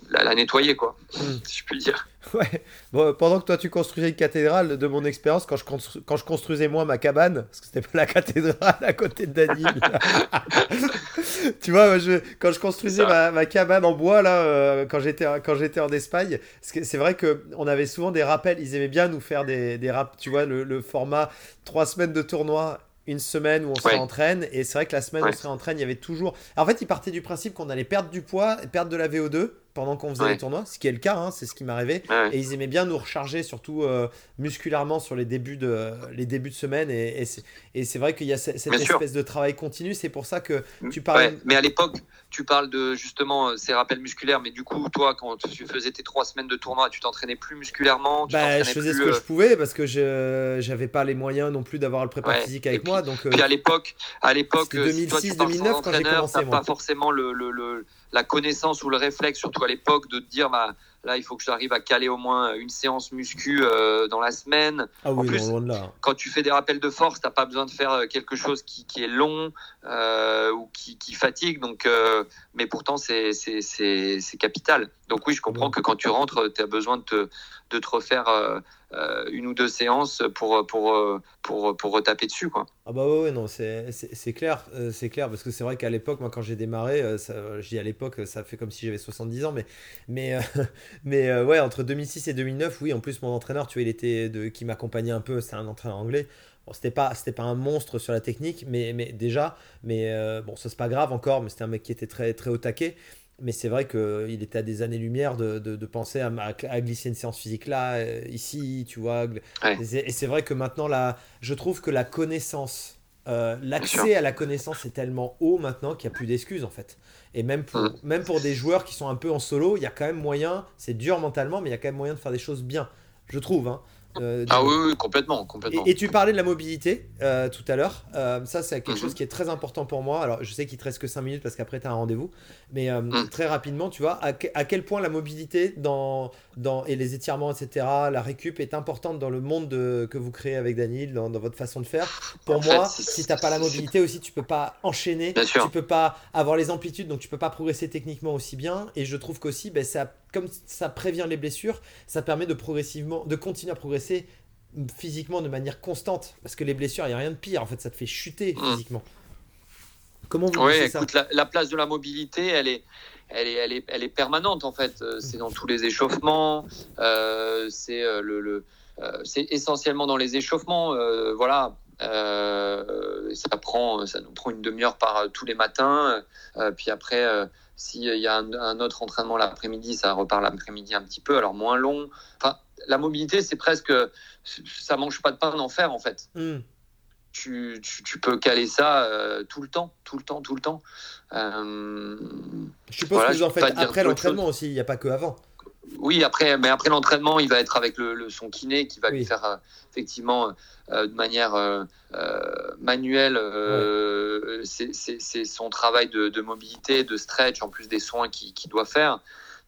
la, nettoyer, quoi, hmm. si je puis dire. Ouais. Bon, pendant que toi tu construisais une cathédrale, de mon expérience, quand je, quand je construisais moi ma cabane, parce que c'était pas la cathédrale à côté de Daniel. tu vois, je, quand je construisais ma, ma, cabane en bois, là, euh, quand j'étais quand j'étais en Espagne, c'est vrai qu'on avait souvent des rappels. Ils aimaient bien nous faire des, des raps, tu vois, le, le format trois semaines de tournoi une semaine où on se réentraîne et c'est vrai que la semaine où on se réentraîne il y avait toujours en fait il partait du principe qu'on allait perdre du poids perdre de la VO2 pendant qu'on faisait les tournois, ce qui est le cas, hein, c'est ce qui m'arrivait. Et ils aimaient bien nous recharger, surtout euh, musculairement sur les débuts de, les débuts de semaine. Et, et c'est vrai qu'il y a cette, espèce de travail continu. C'est pour ça que tu parles. mais à l'époque, tu parles de justement euh, ces rappels musculaires. Mais du coup, toi, quand tu faisais tes trois semaines de tournoi, tu t'entraînais plus musculairement bah, Je faisais ce que je euh, pouvais parce que je n'avais pas les moyens non plus d'avoir le prépa physique avec moi. Donc, puis à l'époque, à l'époque, 2006-2009 quand j'ai commencé. pas forcément le, le la connaissance ou le réflexe, surtout à l'époque, de te dire bah, là, il faut que j'arrive à caler au moins une séance muscu euh, dans la semaine. Ah en plus, quand tu fais des rappels de force, tu n'as pas besoin de faire euh, quelque chose qui, est long euh, ou qui, fatigue. Donc, mais pourtant, c'est capital. Donc oui, je comprends que quand tu rentres, tu as besoin de te, de te refaire une ou deux séances pour, pour, pour, pour retaper dessus. Quoi. Ah bah ouais, non, c'est clair, c'est clair, parce que c'est vrai qu'à l'époque, moi quand j'ai démarré, ça, je dis à l'époque, ça fait comme si j'avais 70 ans, mais, mais, mais ouais, entre 2006 et 2009, oui, en plus mon entraîneur, tu vois, il était de, qui m'accompagnait un peu, c'est un entraîneur anglais. Bon, c'était pas, c'était pas un monstre sur la technique, mais, mais déjà, mais bon, ça c'est pas grave encore, mais c'était un mec qui était très, très au taquet mais c'est vrai qu'il était à des années-lumière de, de, penser à, à, glisser une séance physique là, euh, ici, tu vois. Et c'est vrai que maintenant, là, je trouve que la connaissance, euh, l'accès à la connaissance est tellement haut maintenant qu'il n'y a plus d'excuses en fait. Et même pour, mm. même pour des joueurs qui sont un peu en solo, il y a quand même moyen, c'est dur mentalement, mais il y a quand même moyen de faire des choses bien, je trouve. Hein. Euh, ah oui, complètement. complètement. Et, tu parlais de la mobilité euh, tout à l'heure. Euh, ça, c'est quelque mhm. chose qui est très important pour moi. Alors, je sais qu'il te reste que 5 minutes parce qu'après, tu as un rendez-vous. Mais mhm. très rapidement, tu vois, à, quel point la mobilité dans, dans, et les étirements, etc., la récup est importante dans le monde que vous créez avec Daniel, dans, votre façon de faire. Pour moi, si tu n'as pas la mobilité aussi, tu peux pas enchaîner. Tu peux pas avoir les amplitudes, donc tu peux pas progresser techniquement aussi bien. Et je trouve qu'aussi, ben, ça comme ça prévient les blessures, ça permet de progressivement, de continuer à progresser physiquement de manière constante. Parce que les blessures, il n'y a rien de pire. En fait, ça te fait chuter hmm. physiquement. Comment vous Oui, écoute, la, place de la mobilité, elle est, elle est, elle est, elle est permanente en fait. Euh, c'est dans tous les échauffements. Euh, c'est euh, le, le c'est essentiellement dans les échauffements. voilà. Ça prend, ça nous prend une demi-heure par tous les matins. puis après, s'il y a un, autre entraînement l'après-midi, ça repart l'après-midi un petit peu, alors moins long. Enfin, la mobilité, c'est presque, ça mange pas de pain d'en faire en fait. Hmm. Tu, tu, peux caler ça euh, tout le temps, tout le temps, tout le temps. Euh, je suppose que vous en faites après l'entraînement aussi, il n'y a pas que avant. Oui, après, mais après l'entraînement, il va être avec le, son kiné qui va lui faire euh, effectivement de manière manuelle. C'est son travail de, mobilité, de stretch, en plus des soins qu'il doit faire.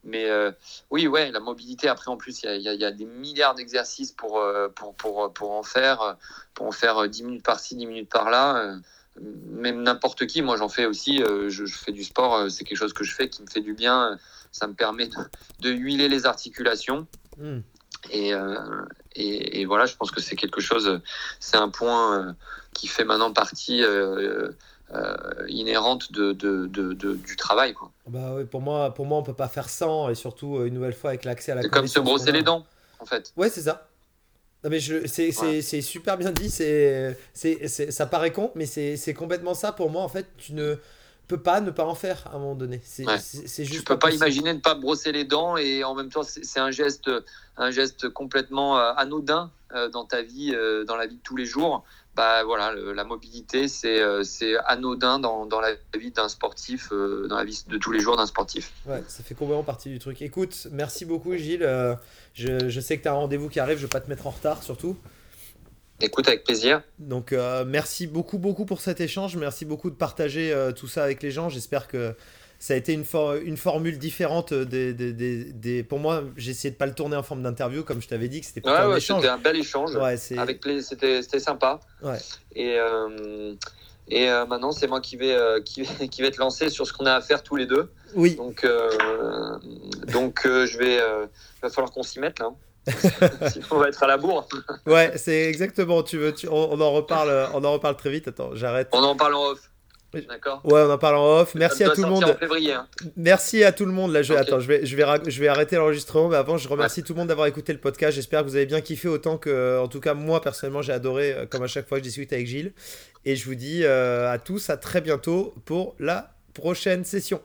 Mais euh, oui, ouais, la mobilité, après, en plus, il y, a, des milliards d'exercices pour, euh, pour, pour, pour, en faire, pour en faire 10 minutes par-ci, 10 minutes par-là. Même n'importe qui, moi j'en fais aussi, euh, je, fais du sport, c'est quelque chose que je fais qui me fait du bien, ça me permet de, huiler les articulations. Hmm. Et, et, et, voilà, je pense que c'est quelque chose, c'est un point qui fait maintenant partie euh, inhérente de, de, de, du travail. Quoi. Bah oui, pour moi, pour moi, on peut pas faire sans, et surtout euh, une nouvelle fois avec l'accès à la. C'est comme se brosser les dents, en fait. Ouais, c'est ça. Non mais c'est super bien dit, c'est ça paraît con, mais c'est complètement ça pour moi. En fait, tu ne peux pas ne pas en faire à un moment donné. C'est juste. Tu peux pas, imaginer ne pas brosser les dents et en même temps c'est un geste, un geste complètement euh, anodin dans ta vie, dans la vie de tous les jours bah voilà, la mobilité, c'est euh, c'est anodin dans, dans, la vie d'un sportif, euh, dans la vie de tous les jours d'un sportif. Ouais, ça fait complètement partie du truc. Écoute, merci beaucoup Gilles. Euh, je, je, sais que tu as un rendez-vous qui arrive, je ne vais pas te mettre en retard surtout. Écoute, avec plaisir. Donc, merci beaucoup, beaucoup pour cet échange. Merci beaucoup de partager tout ça avec les gens. J'espère que ça a été une, une formule différente des, des, des, pour moi j'ai essayé de pas le tourner en forme d'interview comme je t'avais dit que c'était ouais, un ouais, c'était un bel échange ouais, avec c'était c'était sympa ouais. et euh, et euh, maintenant c'est moi qui vais euh, qui, qui vais te lancer sur ce qu'on a à faire tous les deux oui donc donc je vais il va falloir qu'on s'y mette là On va être à la bourre. ouais, c'est exactement. Tu veux, tu, on, on, en reparle, on en reparle très vite. Attends, j'arrête. On en parle en off. D'accord. Ouais, on en parle en off. Merci à tout le monde. En février, hein. Merci à tout le monde. Là, je, attends, je vais, je vais, je vais arrêter l'enregistrement, mais avant, je remercie tout le monde d'avoir écouté le podcast. J'espère que vous avez bien kiffé autant que, en tout cas, moi personnellement, j'ai adoré, euh, comme à chaque fois, je discute avec Gilles. Et je vous dis euh, à tous à très bientôt pour la prochaine session.